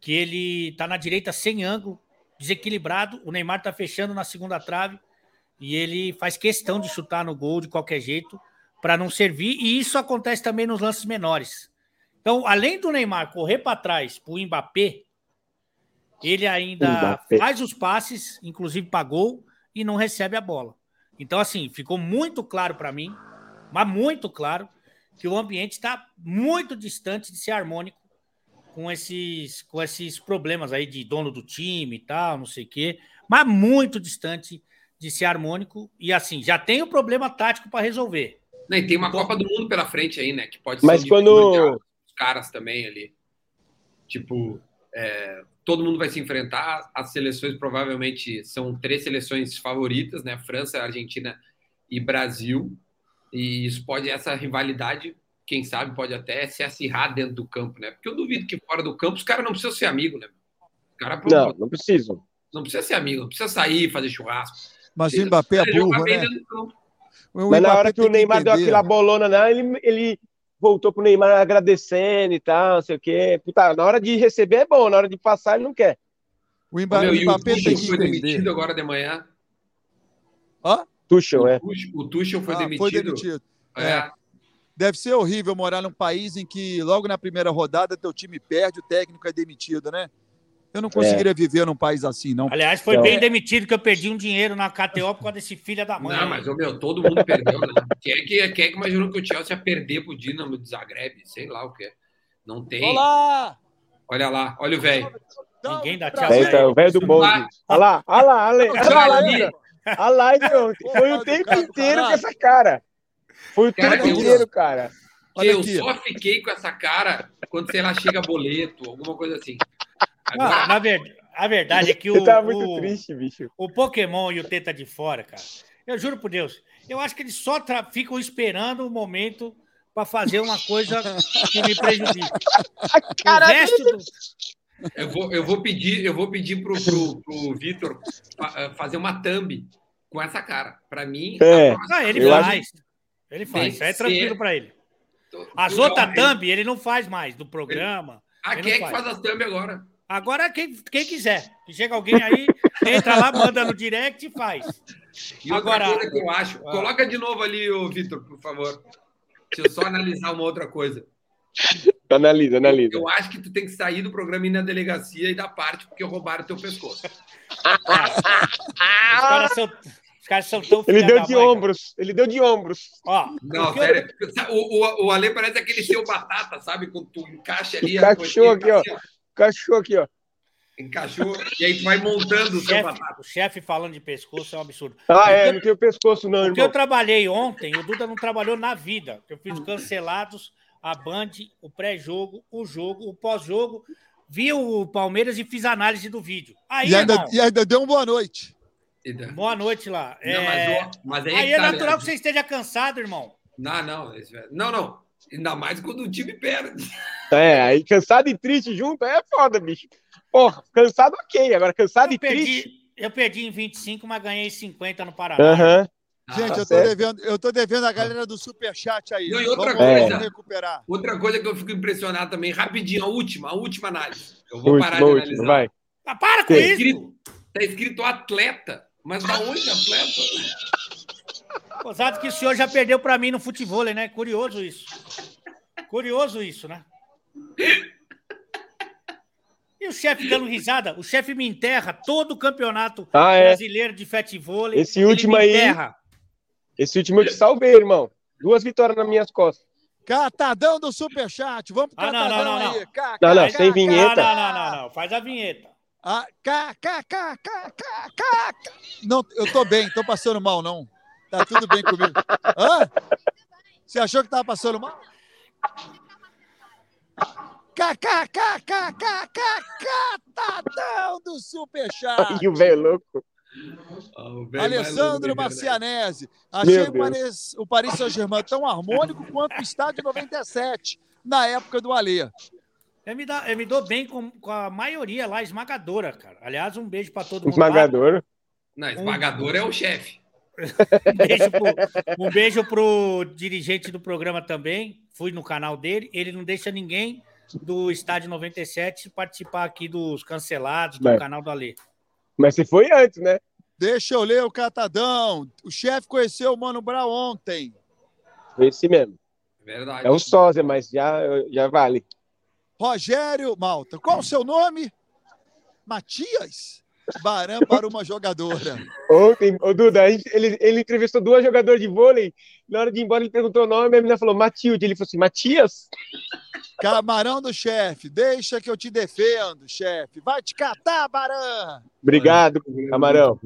que ele tá na direita sem ângulo, desequilibrado. O Neymar tá fechando na segunda trave e ele faz questão de chutar no gol de qualquer jeito para não servir. E isso acontece também nos lances menores. Então, além do Neymar correr para trás para o Mbappé, ele ainda Mbappé. faz os passes, inclusive para gol, e não recebe a bola. Então, assim, ficou muito claro para mim, mas muito claro, que o ambiente está muito distante de ser harmônico com esses, com esses problemas aí de dono do time e tal, não sei o quê, mas muito distante de ser harmônico. E assim, já tem o problema tático para resolver. Né, e tem uma Copa do Mundo pela frente aí, né? Que pode Mas quando- divisor de os caras também ali. Tipo, é, todo mundo vai se enfrentar. As seleções provavelmente são três seleções favoritas, né? França, Argentina e Brasil. E isso pode, essa rivalidade, quem sabe, pode até se acirrar dentro do campo, né? Porque eu duvido que fora do campo os caras não precisam ser amigos, né? Os caras Não, não preciso. não precisa ser amigo, não precisa sair, fazer churrasco. Mas o Mbappé é burro, né? Mas na hora que o Neymar deu entender. aquela bolona, né, ele, ele voltou pro Neymar agradecendo e tal, não sei o quê. Puta, na hora de receber é bom, na hora de passar ele não quer. O Mba- Meu, o o Mbappé tem que foi demitido agora de manhã. Tuchel, é. O Tuchel, o Tuchel foi Ah, demitido. foi demitido. É. Deve ser horrível morar num país em que logo na primeira rodada teu time perde, o técnico é demitido, né? Eu não conseguiria viver num país assim, não. Aliás, foi Então- bem demitido que eu perdi um dinheiro na KTO por causa desse filho da mãe. Não, mas, meu, todo mundo perdeu, né? Quem é que, quem é que imaginou que o Chelsea ia perder pro Dinamo de Zagreb? Sei lá o que. Não tem. Olá! Olha lá, olha o velho. Ninguém dá tchau. É, velho. então, o velho do bonde. Olha lá, olha lá, olha lá, olha lá. Foi o tempo inteiro com essa cara. Foi o Cara, tempo inteiro, cara. Olha eu aqui. só fiquei com essa cara quando, sei lá, chega boleto, alguma coisa assim. Não, Agora, na ver- a verdade é que o, Você tava muito o- triste, bicho. o Pokémon e o Teta de Fora, cara, eu juro por Deus, eu acho que eles só tra- ficam esperando o momento para fazer uma coisa que me prejudique. O resto do... eu vou, eu vou pedir, eu vou pedir pro, pro, pro Vitor eh, fazer uma thumb com essa cara. Pra mim, É. próxima- Ah, ele faz. Ele Tem faz, que isso aí é ser- tranquilo para ele. As outras thumb ele não faz mais do programa. Ah, ele quem é que faz. faz as thumb agora? Agora quem, quem quiser. Que chega alguém aí, entra lá, manda no direct e faz. E outra Agora- coisa que eu acho, Ah. coloca de novo ali, ô Vitor, por favor. Deixa eu só analisar uma outra coisa. Analisa, analisa. Eu acho que tu tem que sair do programa e ir na delegacia e dar parte, porque roubaram teu pescoço. Os caras são, os caras são tão Ele deu de mãe, cara. ombros. Ele deu de ombros. Ó, Não, o que eu- sério. O, o, o Ale parece aquele seu batata, sabe? Quando tu encaixa ali. Encaixou aqui, ó. assim, Cachorro aqui, ó. Encaixou. E aí tu vai montando O seu chefe, o chefe falando de pescoço é um absurdo. Ah, é, Porque- não tem o pescoço, não, Porque eu irmão. trabalhei ontem, o Duda não trabalhou na vida. Eu fiz cancelados, a Band, o pré-jogo, o jogo, o pós-jogo. Vi o Palmeiras e fiz análise do vídeo. Aí, E ainda, irmão, e ainda deu uma boa noite. boa noite lá. Não, É, mas, mas aí, Aí que é tá, natural né? que você esteja cansado, irmão. Não, não. Não, não. Ainda mais quando o time perde. É, aí cansado e triste junto é foda, bicho. Porra, cansado ok, agora cansado Eu e triste. perdi, eu perdi em 25, mas ganhei 50 no Paraná. Aham. Gente, Ah, eu tô, certo. devendo, eu tô devendo a galera do Superchat aí. Não, e outra vamos, coisa. recuperar. Outra coisa que eu fico impressionado também, rapidinho, a última, a última análise. Eu vou Última, parar de última, analisar. vai. Ah, para com Sim. isso! Escrito- Tá escrito atleta. Mas da onde atleta? Gozado que o senhor já perdeu pra mim no futebol, né? Curioso isso. Curioso isso, né? E o chefe dando risada? O chefe me enterra todo o campeonato Ah, é. brasileiro de futebol. Esse último aí- Esse último eu te salvei, irmão. Duas vitórias nas minhas costas. Catadão do Superchat. Vamos pro Ah, não, Catadão não, não, aí. não. Cá, Não, cá, não, cá, sem cá, vinheta. Não, não, não, não. Faz a vinheta. Ah, cá, cá, cá, cá, cá, cá. Não, eu tô bem, tô passando mal, não. Tá tudo bem comigo. Hã? Você achou que tava passando mal? Catadão do Superchat. E o velho louco. O velho mais louco Alessandro da Marcianese. Achei o. Paris, o Paris Saint-Germain tão harmônico quanto o estádio 97, na época do Alê. Eu me, dá, eu me dou bem com, com a maioria lá, esmagadora, cara. Aliás, um beijo pra todo mundo. lá. Esmagador. Não, esmagador é o chefe. Um beijo, pro, um beijo pro dirigente do programa também. Fui no canal dele. Ele não deixa ninguém do Estádio 97 participar aqui dos cancelados do Mas- canal do Alê. Mas você foi antes, né? Deixa eu ler o catadão. O chefe conheceu o Mano Brown ontem. Esse mesmo. Verdade. É um sósia, mas já, já vale. Rogério Malta. Qual o seu nome? Matias? Barão para uma jogadora. Ontem, ô Duda, ele, ele entrevistou duas jogadoras de vôlei. Na hora de ir embora, ele perguntou o nome, a menina falou Matilde. Ele falou assim: Matias? Camarão do chefe. Deixa que eu te defendo, chefe. Vai te catar, Barão. Obrigado, camarão.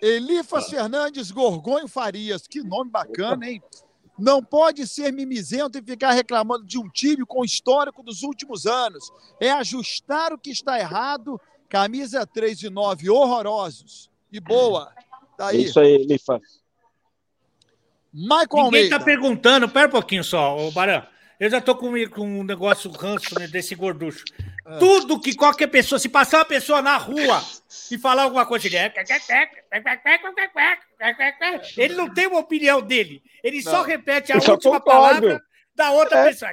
Elifas Fernandes Gorgonho Farias. Que nome bacana, hein? Não pode ser mimizento e ficar reclamando de um time com o histórico dos últimos anos. É ajustar o que está errado. Camisa 3 e 9, horrorosos. E boa. Tá aí. Isso aí, ele faz. Michael Ninguém Almeida. tá perguntando, pera um pouquinho só, ô Barão. Eu já tô com, com um negócio ranço né, desse gorducho. Ah. Tudo que qualquer pessoa, se passar uma pessoa na rua e falar alguma coisa, ele é. Ele não tem uma opinião dele. Ele só Não. repete a Eu só última palavra da outra É. pessoa.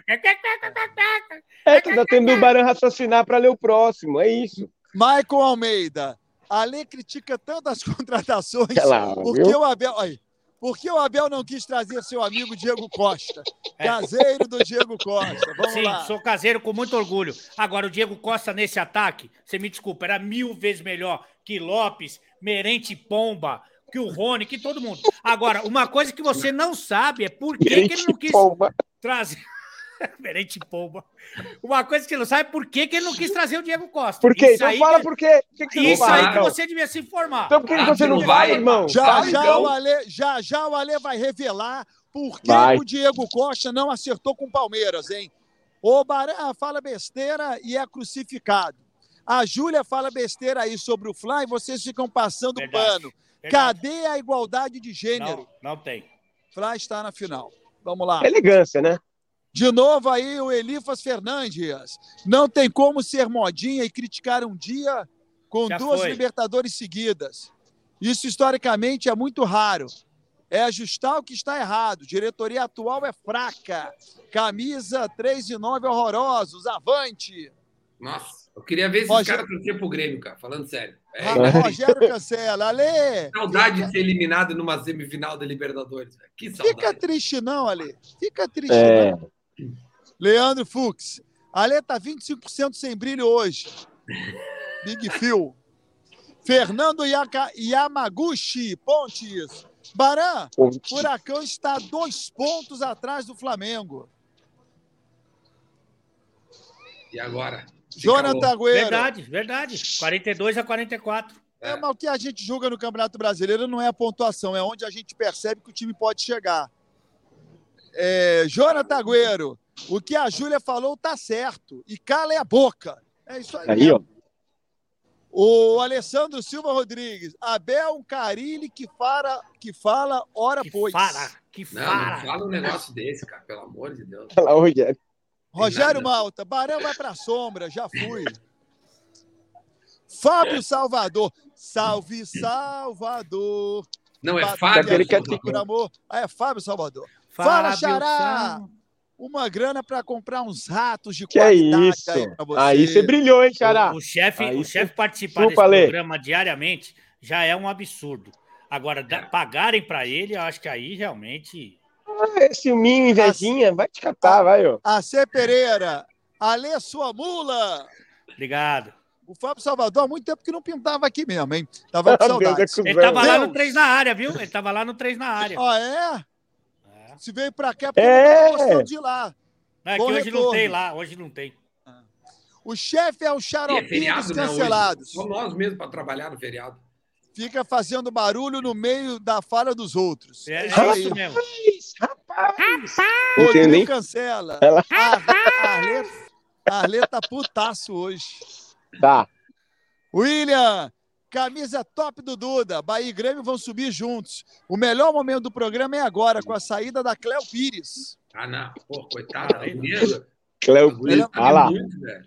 É que tá tendo o Barão raciocinar para ler o próximo, é isso. Michael Almeida. Ale critica tanto as contratações. Lá, porque viu? o Abel. Aí, porque o Abel não quis trazer seu amigo Diego Costa. É. Caseiro do Diego Costa. Vamos Sim, lá. sou caseiro com muito orgulho. Agora, o Diego Costa nesse ataque, você me desculpa, era mil vezes melhor que Lopes, Merente Pomba, que o Rony, que todo mundo. Agora, uma coisa que você não sabe é por que, que ele não quis Pomba. trazer. Merente Pomba. Uma coisa que você não sabe é por que, que ele não quis trazer o Diego Costa. Por quê? Isso Então aí fala por quê. Que que Isso fala, aí que então? você devia se informar. Então por que que Ah, você não vai, irmão? Já Fala, já, então. o Ale, já já o Ale vai revelar por que Vai. o Diego Costa não acertou com o Palmeiras, hein? O Barã fala besteira e é crucificado. A Júlia fala besteira aí sobre o Fly e vocês ficam passando Verdade. pano. Verdade. Cadê a igualdade de gênero? Não, não tem. Fly está na final. Vamos lá. Elegância, né? De novo aí o Elifas Fernandes. Não tem como ser modinha e criticar um dia com Já duas foi. Libertadores seguidas. Isso historicamente é muito raro. É ajustar o que está errado. Diretoria atual é fraca. Camisa 3 e 9 horrorosos. Avante. Nossa, eu queria ver esses Rogério- caras torcer pro Grêmio, cara. Falando sério. É, Rogério cancela. Ale, saudade de ser eliminado numa semifinal da Libertadores. velho. Que fica saudade. triste não, Ale. Fica triste É. não. Leandro Fux. Ale tá 25% sem brilho hoje. Big Phil. Fernando Yaka, Yamaguchi, Pontes. Baran, Furacão está dois pontos atrás do Flamengo. E agora? Jonathan Agüero. Verdade, verdade. 42 a 44. É, mas o que a gente julga no Campeonato Brasileiro não é a pontuação, é onde a gente percebe que o time pode chegar. É, Jonathan Agüero, o que a Júlia falou tá certo. E cala a boca. É isso aí. Aí, ó. O Alessandro Silva Rodrigues. Abel Carilli que fala, que fala hora Que pois. fala, que Não, não fala. fala um negócio desse, cara. Pelo amor de Deus. O Rogério. Rogério. Malta, Barão vai pra sombra, já fui. Fábio Salvador. Salve Salvador. Não, é Fábio. Aquele que é Salvador. Por amor. Ah, é Fábio Salvador. Fala, Xará! Uma grana para comprar uns ratos de Que é qualidade isso? aí pra você. Aí você brilhou, hein, Xará? O, o chefe, o você- chefe participar Chupa, desse programa diariamente já é um absurdo. Agora, da- pagarem para ele, eu acho que aí realmente. Ah, Esse minho invejinha, vai te catar, vai, ó. AC Pereira. Alê sua mula. Obrigado. O Fábio Salvador há muito tempo que não pintava aqui mesmo, hein? Tava com é cuzão. Ele tava lá no Deus. 3 na área, viu? Ele tava lá no 3 na área. Ah, é? É. Se veio pra cá, porque É. não gostando de ir lá. Não, é que hoje não retorno. tem lá, hoje não tem. O chefe é o E é xaropinho feriado, dos né, cancelados. Só nós mesmos para trabalhar no feriado. Fica fazendo barulho no meio da fala dos outros. É, isso é aí. isso mesmo. Não tem nem- cancela. Ela- A a Arlê tá putaço hoje. Tá. William, camisa top do Duda. Bahia e Grêmio vão subir juntos. O melhor momento do programa é agora, com a saída da Cléo Pires. Ah, não. Pô, coitada. Ah. Primeiro, Cléo Ela- Olha lá.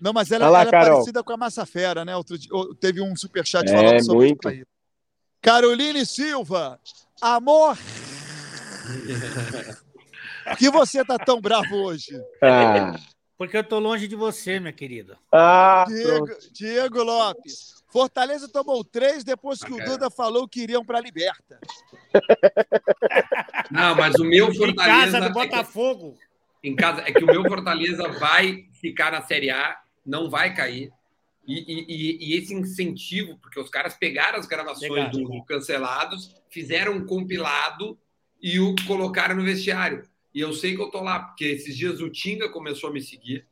Não, mas ela, Vai lá, ela é parecida com a Massa Fera, né? Outro dia, teve um superchat É, falando sobre muito. isso aí. Caroline Silva, amor. Por que você tá tão bravo hoje? Ah, Porque eu tô longe de você, minha querida. ah Diego. Diego Lopes. Fortaleza tomou três depois que o. Duda falou que iriam para a Liberta. Não, mas o meu Em Fortaleza. casa do é que- Botafogo. em casa é que o meu Fortaleza vai ficar na Série A, não vai cair. E, e- e- esse incentivo, porque os caras pegaram as gravações Pegaram. do Cancelados, fizeram um compilado e o colocaram no vestiário. E eu sei que eu tô lá, porque esses dias o Tinga começou a me seguir,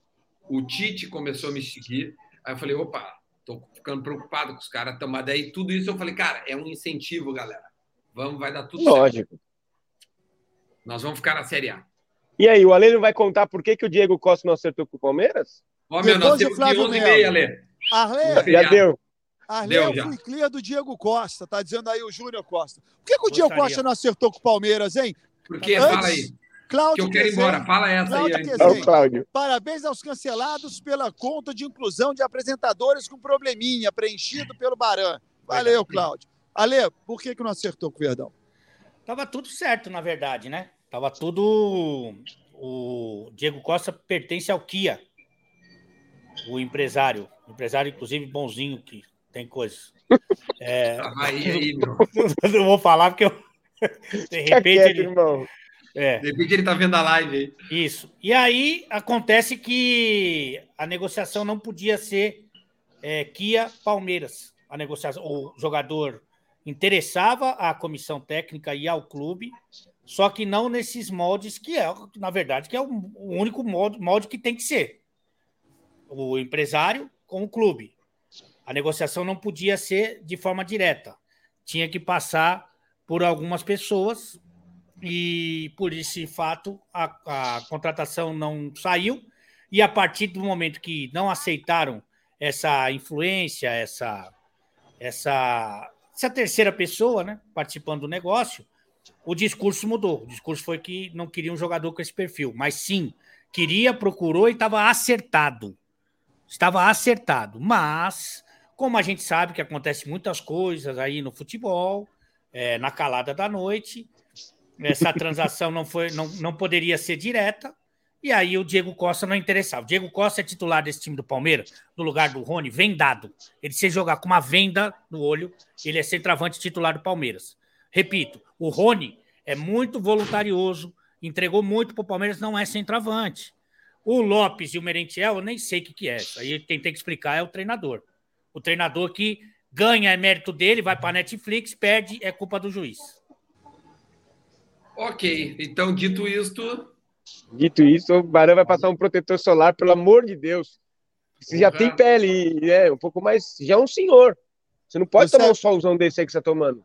o Tite começou a me seguir. Aí eu falei, opa, ficando preocupado com os caras. tão- Mas daí tudo isso eu falei, cara, é um incentivo, galera. Vamos, vai dar tudo certo. Lógico. Nós vamos ficar na Série A. E aí, o Ale não vai contar por que, que o Diego Costa não acertou com o Palmeiras? Ó, meu, Depois nós temos Flávio 11 e meia, Ale. Arlê, Já deu. Arlê, Deu eu já. fui clear do Diego Costa, tá dizendo aí o Júnior Costa. Por que, que o Diego Gostaria. Costa não acertou com o Palmeiras, hein? Porque, Antes, fala aí, que Cláudio eu quero ir embora. Fala essa aí Cláudio antes. Quezem. É o Cláudio. Parabéns aos cancelados pela conta de inclusão de apresentadores com probleminha, preenchido pelo Baran. Valeu, Cláudio. Ale, por que, que não acertou com o Verdão? Tava tudo certo, na verdade, né? Tava tudo. O Diego Costa pertence ao Kia, o empresário. Empresário, inclusive, bonzinho, que tem coisas. É, aí, aí, meu. não vou falar porque eu. De repente quieto, ele. irmão. É, De repente ele tá vendo a live aí. isso. E aí acontece que a negociação não podia ser é, Kia Palmeiras. A negociação, o jogador interessava a comissão técnica e ao clube, só que não nesses moldes que é, na verdade, que é o o único molde, molde que tem que ser. O empresário com o clube. A negociação não podia ser de forma direta. Tinha que passar por algumas pessoas e por esse fato a, a contratação não saiu e a partir do momento que não aceitaram essa influência, essa essa essa terceira pessoa, né, participando do negócio, o discurso mudou. O discurso foi que não queria um jogador com esse perfil, mas sim queria, procurou e estava acertado. Estava acertado, mas como a gente sabe que acontece muitas coisas aí no futebol, é, na calada da noite, essa transação não foi, não, não poderia ser direta. E aí o Diego Costa não interessava. O Diego Costa é titular desse time do Palmeiras, no lugar do Rony, vendado. Ele se jogar com uma venda no olho, ele é centroavante titular do Palmeiras. Repito, o Rony é muito voluntarioso, entregou muito para o Palmeiras, não é centroavante. O Lopes e o Merentiel, eu nem sei o que, que é. Isso aí quem tem que explicar é o treinador. O treinador que ganha é mérito dele, vai para Netflix, perde, é culpa do juiz. Ok, então dito isto, Dito isso, o Barão vai passar um protetor solar, pelo amor de Deus. Você já Porra. tem pele, é, um pouco mais. Já é um senhor. Você não pode Você- tomar um solzão desse aí que você tá tomando.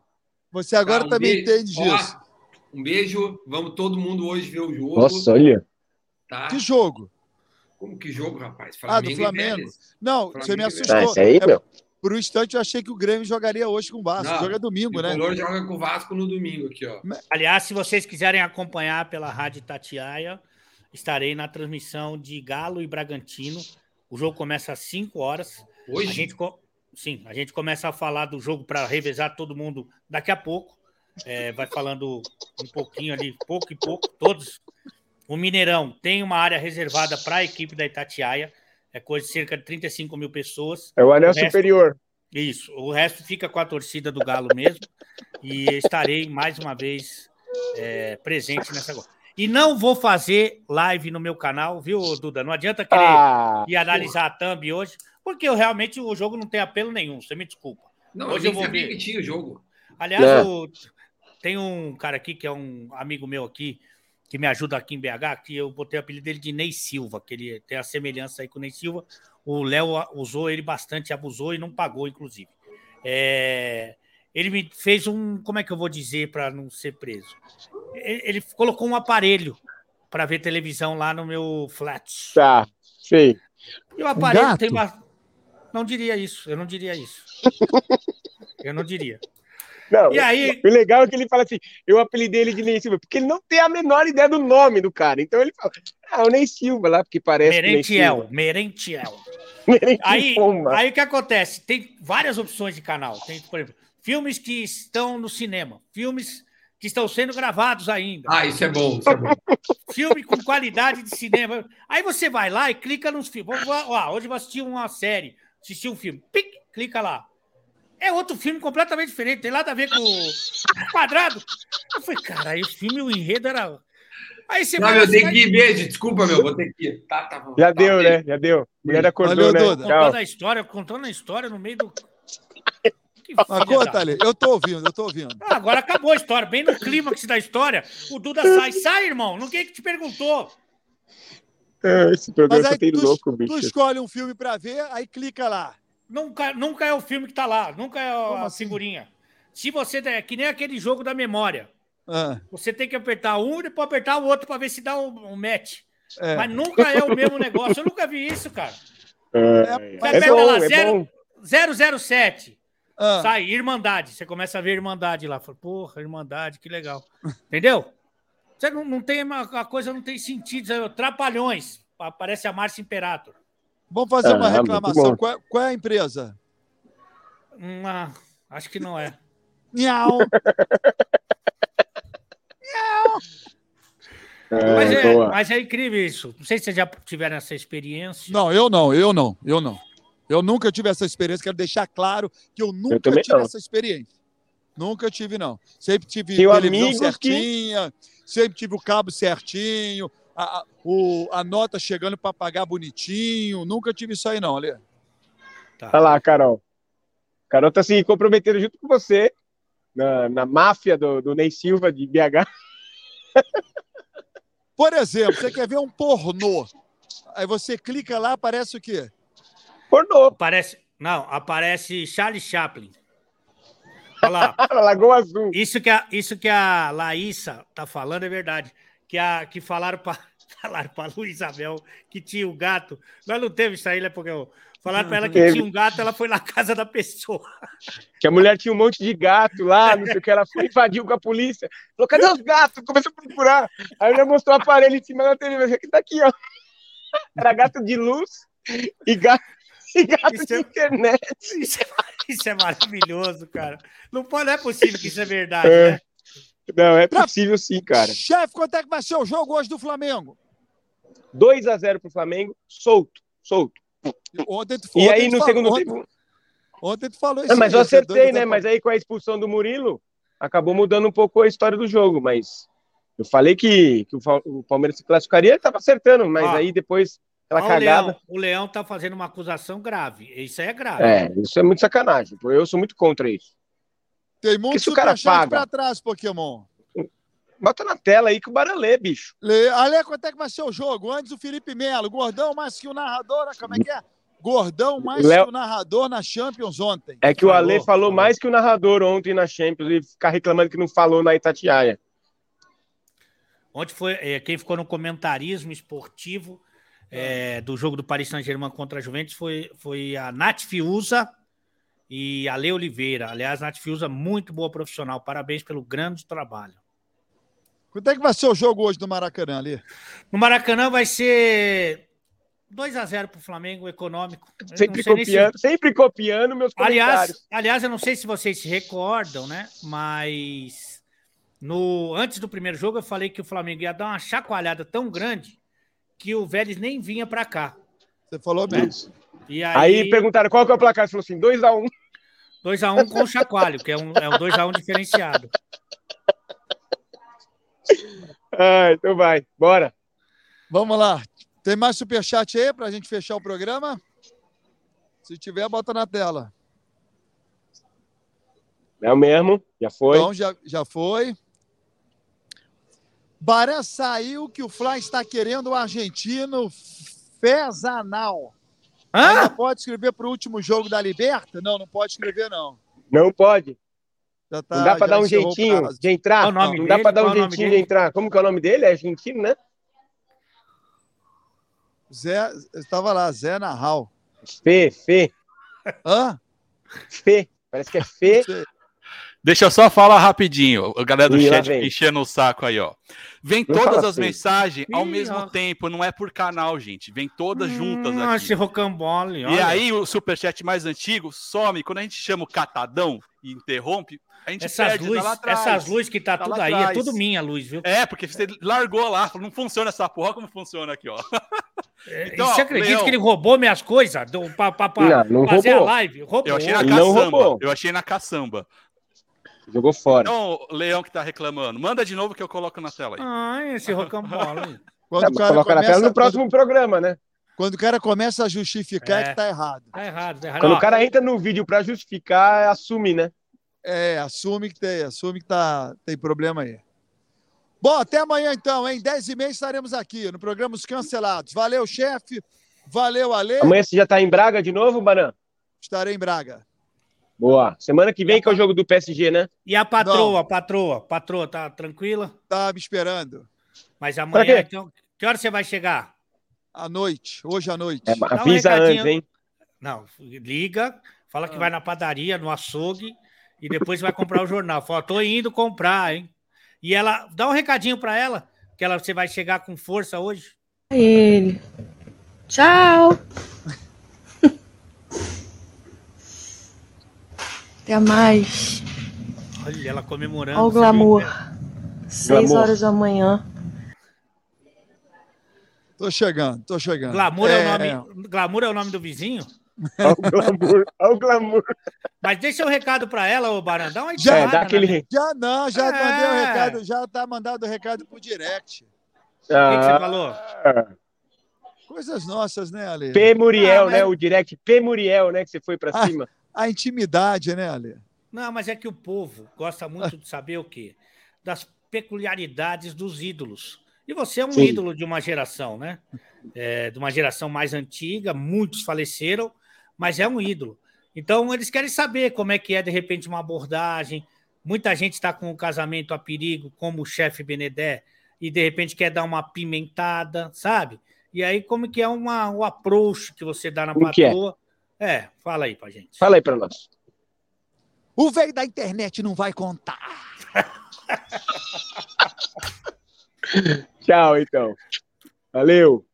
Você agora tá, um também beijo. entende disso. um beijo, vamos todo mundo hoje ver o jogo. Nossa, olha. Tá? Que jogo? Como que jogo, rapaz? Ah, do Flamengo. Não, Flamengo você me assustou. Ah, isso aí, É, meu. Por um instante eu achei que o Grêmio jogaria hoje com o Vasco. Não, O jogo é domingo, O né? Tricolor joga com o Vasco no domingo aqui, ó. Aliás, se vocês quiserem acompanhar pela Rádio Tatiaia, estarei na transmissão de Galo e Bragantino. O jogo começa às 5 horas. A Hoje? gente, co- sim, a gente começa a falar do jogo para revezar todo mundo daqui a pouco. É, vai falando um pouquinho ali, pouco e pouco, todos. O Mineirão tem uma área reservada para a equipe da Itatiaia, é coisa de cerca de 35 mil pessoas. É o anel O resto- superior. Isso, o resto fica com a torcida do Galo mesmo. E estarei mais uma vez é, presente nessa. E não vou fazer live no meu canal, viu, Duda? Não adianta querer Ah, ir analisar a thumb hoje, porque eu realmente o jogo não tem apelo nenhum, você me desculpa. Não, Hoje eu vou ver. que tinha o jogo. Aliás, É. o- tem um cara aqui que é um amigo meu aqui, que me ajuda aqui em BH, que eu botei o apelido dele de Ney Silva, que ele tem a semelhança aí com o Ney Silva. O Léo usou ele bastante, abusou e não pagou, inclusive. É, ele me fez um. Como é que eu vou dizer para não ser preso? Ele, ele colocou um aparelho para ver televisão lá no meu flat. tá. Sei. E o aparelho gato? tem uma. Não diria isso, eu não diria isso. eu não diria. Não, E aí- o legal é que ele fala assim, eu apelidei ele de Ney Silva, porque ele não tem a menor ideia do nome do cara. Então ele fala, ah, o Ney Silva lá, porque parece Merentiel, Silva. Merentiel. Merentiel. Aí, aí o que acontece? Tem várias opções de canal. Tem, por exemplo, filmes que estão no cinema, filmes que estão sendo gravados ainda, Ah, isso é bom, isso é bom. filme com qualidade de cinema. Aí você vai lá e clica nos filmes. Vou- vou- ó, hoje eu vou assistir uma série, assistir um filme. Pic, clica lá. É outro filme completamente diferente, tem nada a ver com o quadrado. Eu falei, cara, aí o filme, o enredo era. Aí você Não, vai tem vai que ir, beijo. Desculpa, meu, vou ter que ir. Tá, tá bom. Já Tá, deu, beijo. né? Já deu. Mulher acordou, Valeu, né? Duda. Tchau. contando a história, contando a história no meio do. Que Mas filha conta da- ali, eu tô ouvindo, eu tô ouvindo. Ah, agora acabou a história, bem no clímax da história. O Duda sai. Sai, irmão. Ninguém que te perguntou. Ah, Esse programa Mas aí tem tu, louco, tu bicho. escolhe um filme pra ver, aí clica lá. Nunca, nunca é o filme que tá lá. Nunca é Como a assim? figurinha. Se você. É que nem aquele jogo da memória. Ah, Você tem que apertar um e depois apertar o outro para ver se dá um, um match. é. Mas nunca é o mesmo negócio. Eu nunca vi isso, cara. É, Vai é pegar bom, lá, é zero- bom. 007. Ah, Sai, Irmandade. Você começa a ver Irmandade lá. Fala, porra, Irmandade, que legal. Entendeu? Você não, não tem. uma- A coisa não tem sentido. sabe? Trapalhões. Aparece a Márcia Imperator. Vamos fazer uma Ah, reclamação. Qual é, qual é a empresa? Hum, ah, acho que não é. Miau. Mas É, é, boa. mas é incrível isso. Não sei se vocês já tiveram essa experiência. Não, eu não, eu não, eu não. Eu nunca tive essa experiência, quero deixar claro que eu nunca também tive não. essa experiência. Nunca tive, não. Sempre tive Tenho televisão amigos que- certinha, sempre tive o cabo certinho, a, a- o- a nota chegando para pagar bonitinho. Nunca tive isso aí, não, Alê. Olha lá, Carol. Carol tá se comprometendo junto com você na, na máfia do, do Ney Silva de BH. Por exemplo, você quer ver um pornô. Aí você clica lá, aparece o quê? Pornô. Aparece. Não, aparece Charlie Chaplin. Olha lá. Lagoa Azul. Isso que a, isso que a Laísa tá falando é verdade. Que, a, que falaram para falaram para Luísa Isabel que tinha um gato. Nós não teve isso aí, né? Porque falaram para ela que tinha um gato, ela foi na casa da pessoa. Que a mulher tinha um monte de gato lá, não sei o que, ela foi invadiu com a polícia. Falou, cadê os gatos? Começou a procurar. Aí ela mostrou o aparelho em cima da televisão. Que tá aqui, ó. Era gato de luz e gato, e gato Isso de é- internet. Isso é, isso é maravilhoso, cara. Não, pode, não é possível que isso é verdade, É. né? Não, é possível sim, cara. Chefe, quanto é que vai ser o jogo hoje do Flamengo? 2 a 0 pro Flamengo, solto, solto. Ontem tu, E ontem aí tu no falou- segundo ontem- tempo. Ontem tu falou isso. Ah, mas eu acertei, né? Mas aí com a expulsão do Murilo, acabou mudando um pouco a história do jogo. Mas eu falei que, que o Palmeiras se classificaria, ele tava acertando, mas Ah. aí depois aquela o, cagada. Leão, o Leão tá fazendo uma acusação grave. Isso aí é grave. É, isso é muito sacanagem. Eu sou muito contra isso. Tem muito superchat paga? pra trás, Pokémon. Bota na tela aí que o Baralê, bicho. Le... Ale, quanto é que vai ser o jogo? Antes o Felipe Melo, gordão mais que o narrador, como é que é? Gordão mais Léo- que o narrador na Champions ontem. É que o Ale falou falou. mais que o narrador ontem na Champions e ficar reclamando que não falou na Itatiaia. Ontem foi é, quem ficou no comentarismo esportivo é, do jogo do Paris Saint-Germain contra a Juventus foi, foi a Nath Fiuza e a Le Oliveira. Aliás, Nath Fiuza, muito boa profissional. Parabéns pelo grande trabalho. Quanto é que vai ser o jogo hoje do Maracanã ali? No Maracanã vai ser 2 a 0 para o Flamengo econômico. Eu Sempre nem se- copiando, sempre copiando meus Aliás, comentários. aliás, eu não sei se vocês se recordam, né? Mas no antes do primeiro jogo eu falei que o Flamengo ia dar uma chacoalhada tão grande que o Vélez nem vinha para cá. Você falou bem. Isso. E Aí, aí, perguntaram qual que é o placar. Você falou assim: 2x1. 2x1 com o chacoalho, que é um, é um 2x1 diferenciado. Ah, então vai, bora. Vamos lá. Tem mais superchat aí pra gente fechar o programa? Se tiver, bota na tela. É o mesmo, já foi. Então, já, já foi. Baré saiu que o Fly está querendo o argentino Fezanal. Ainda Hã? pode escrever para o último jogo da Liberta? Não, não pode escrever, não. Não pode. Já tá, Não dá pra já dar um jeitinho de entrar. Qual o nome não dá dele? pra dar um Qual jeitinho de entrar. Como que é o nome dele? É argentino, né? Zé, estava lá, Zé Narral. Fê, Fê, Hã? Fê. Parece que é Fê. Deixa eu só falar rapidinho. A galera do Ih, chat enchendo o saco aí, ó. Vem Não todas as assim. mensagens ao Ih, mesmo ó. tempo, não é por canal, gente. Vem todas juntas Hum, aqui. esse rocambole. E olha. aí o superchat mais antigo some. Quando a gente chama o catadão e interrompe, a gente essas perde tá luzes, lá atrás. essas luzes que tá, Tá tudo aí, é tudo minha luz, viu? É, porque você largou lá, falou, não funciona essa porra, como funciona aqui, ó. É, Então, e você ó, acredita Leão. que ele roubou minhas coisas do, pra, pra- pra Não, não fazer roubou. a live? Roubou. Eu achei na caçamba. roubou. Eu achei na caçamba. Jogou fora. Então, Leão que tá reclamando, manda de novo que eu coloco na tela aí. Ai, esse rocambole. Quando o cara coloca na tela no próximo programa, né? Quando, o cara começa a justificar, é, É. que tá errado. Tá errado, tá errado. Quando Ó, o cara entra no vídeo pra justificar, assume, né? É, assume que tem, assume que tá, tem problema aí. Bom, até amanhã então, hein? 10 e meia estaremos aqui no programa Os Cancelados. Valeu, chefe. Valeu, Ale. Amanhã você já tá em Braga de novo, Baran? Estarei em Braga. Boa. Semana que vem que é o jogo do PSG, né? E a patroa, a patroa, patroa, tá tranquila? Tá me esperando. Mas amanhã, então, que hora você vai chegar? À noite, hoje à noite. É, um avisa recadinho. antes, hein? Não, liga, fala Ah. que vai na padaria, no açougue, e depois vai comprar o jornal. Fala, tô indo comprar, hein? E ela, dá um recadinho pra ela, que ela, você vai chegar com força hoje. Ele. Tchau. Até mais. Olha, ela comemorando. Olha o glamour. Seis Glamour. horas da manhã. Tô chegando, tô chegando. Glamour é, o nome, glamour é o nome do vizinho? Olha o glamour. Olha o glamour. Mas deixa um recado pra ela, ô. Dá uma É, dá né? aquele. Já não, já É. mandei o recado, já tá mandado o recado pro direct. O que, que você Ah, falou? Coisas nossas, né, Ale? P. Muriel, Ah, mas- né? O direct P. Muriel, né? Que você foi pra Ah. cima. A intimidade, né, Ale? Não, mas é que o povo gosta muito de saber o quê? Das peculiaridades dos ídolos. E você é um Sim. ídolo de uma geração, né? É, de uma geração mais antiga, muitos faleceram, mas é um ídolo. Então, eles querem saber como é que é, de repente, uma abordagem. Muita gente está com o casamento a perigo, como o chefe Benedé, e de repente quer dar uma pimentada, sabe? E aí, como que é uma, o approach que você dá na Como é? patroa? É, fala aí pra gente. Fala aí pra nós. O velho da internet não vai contar. Tchau, então. Valeu.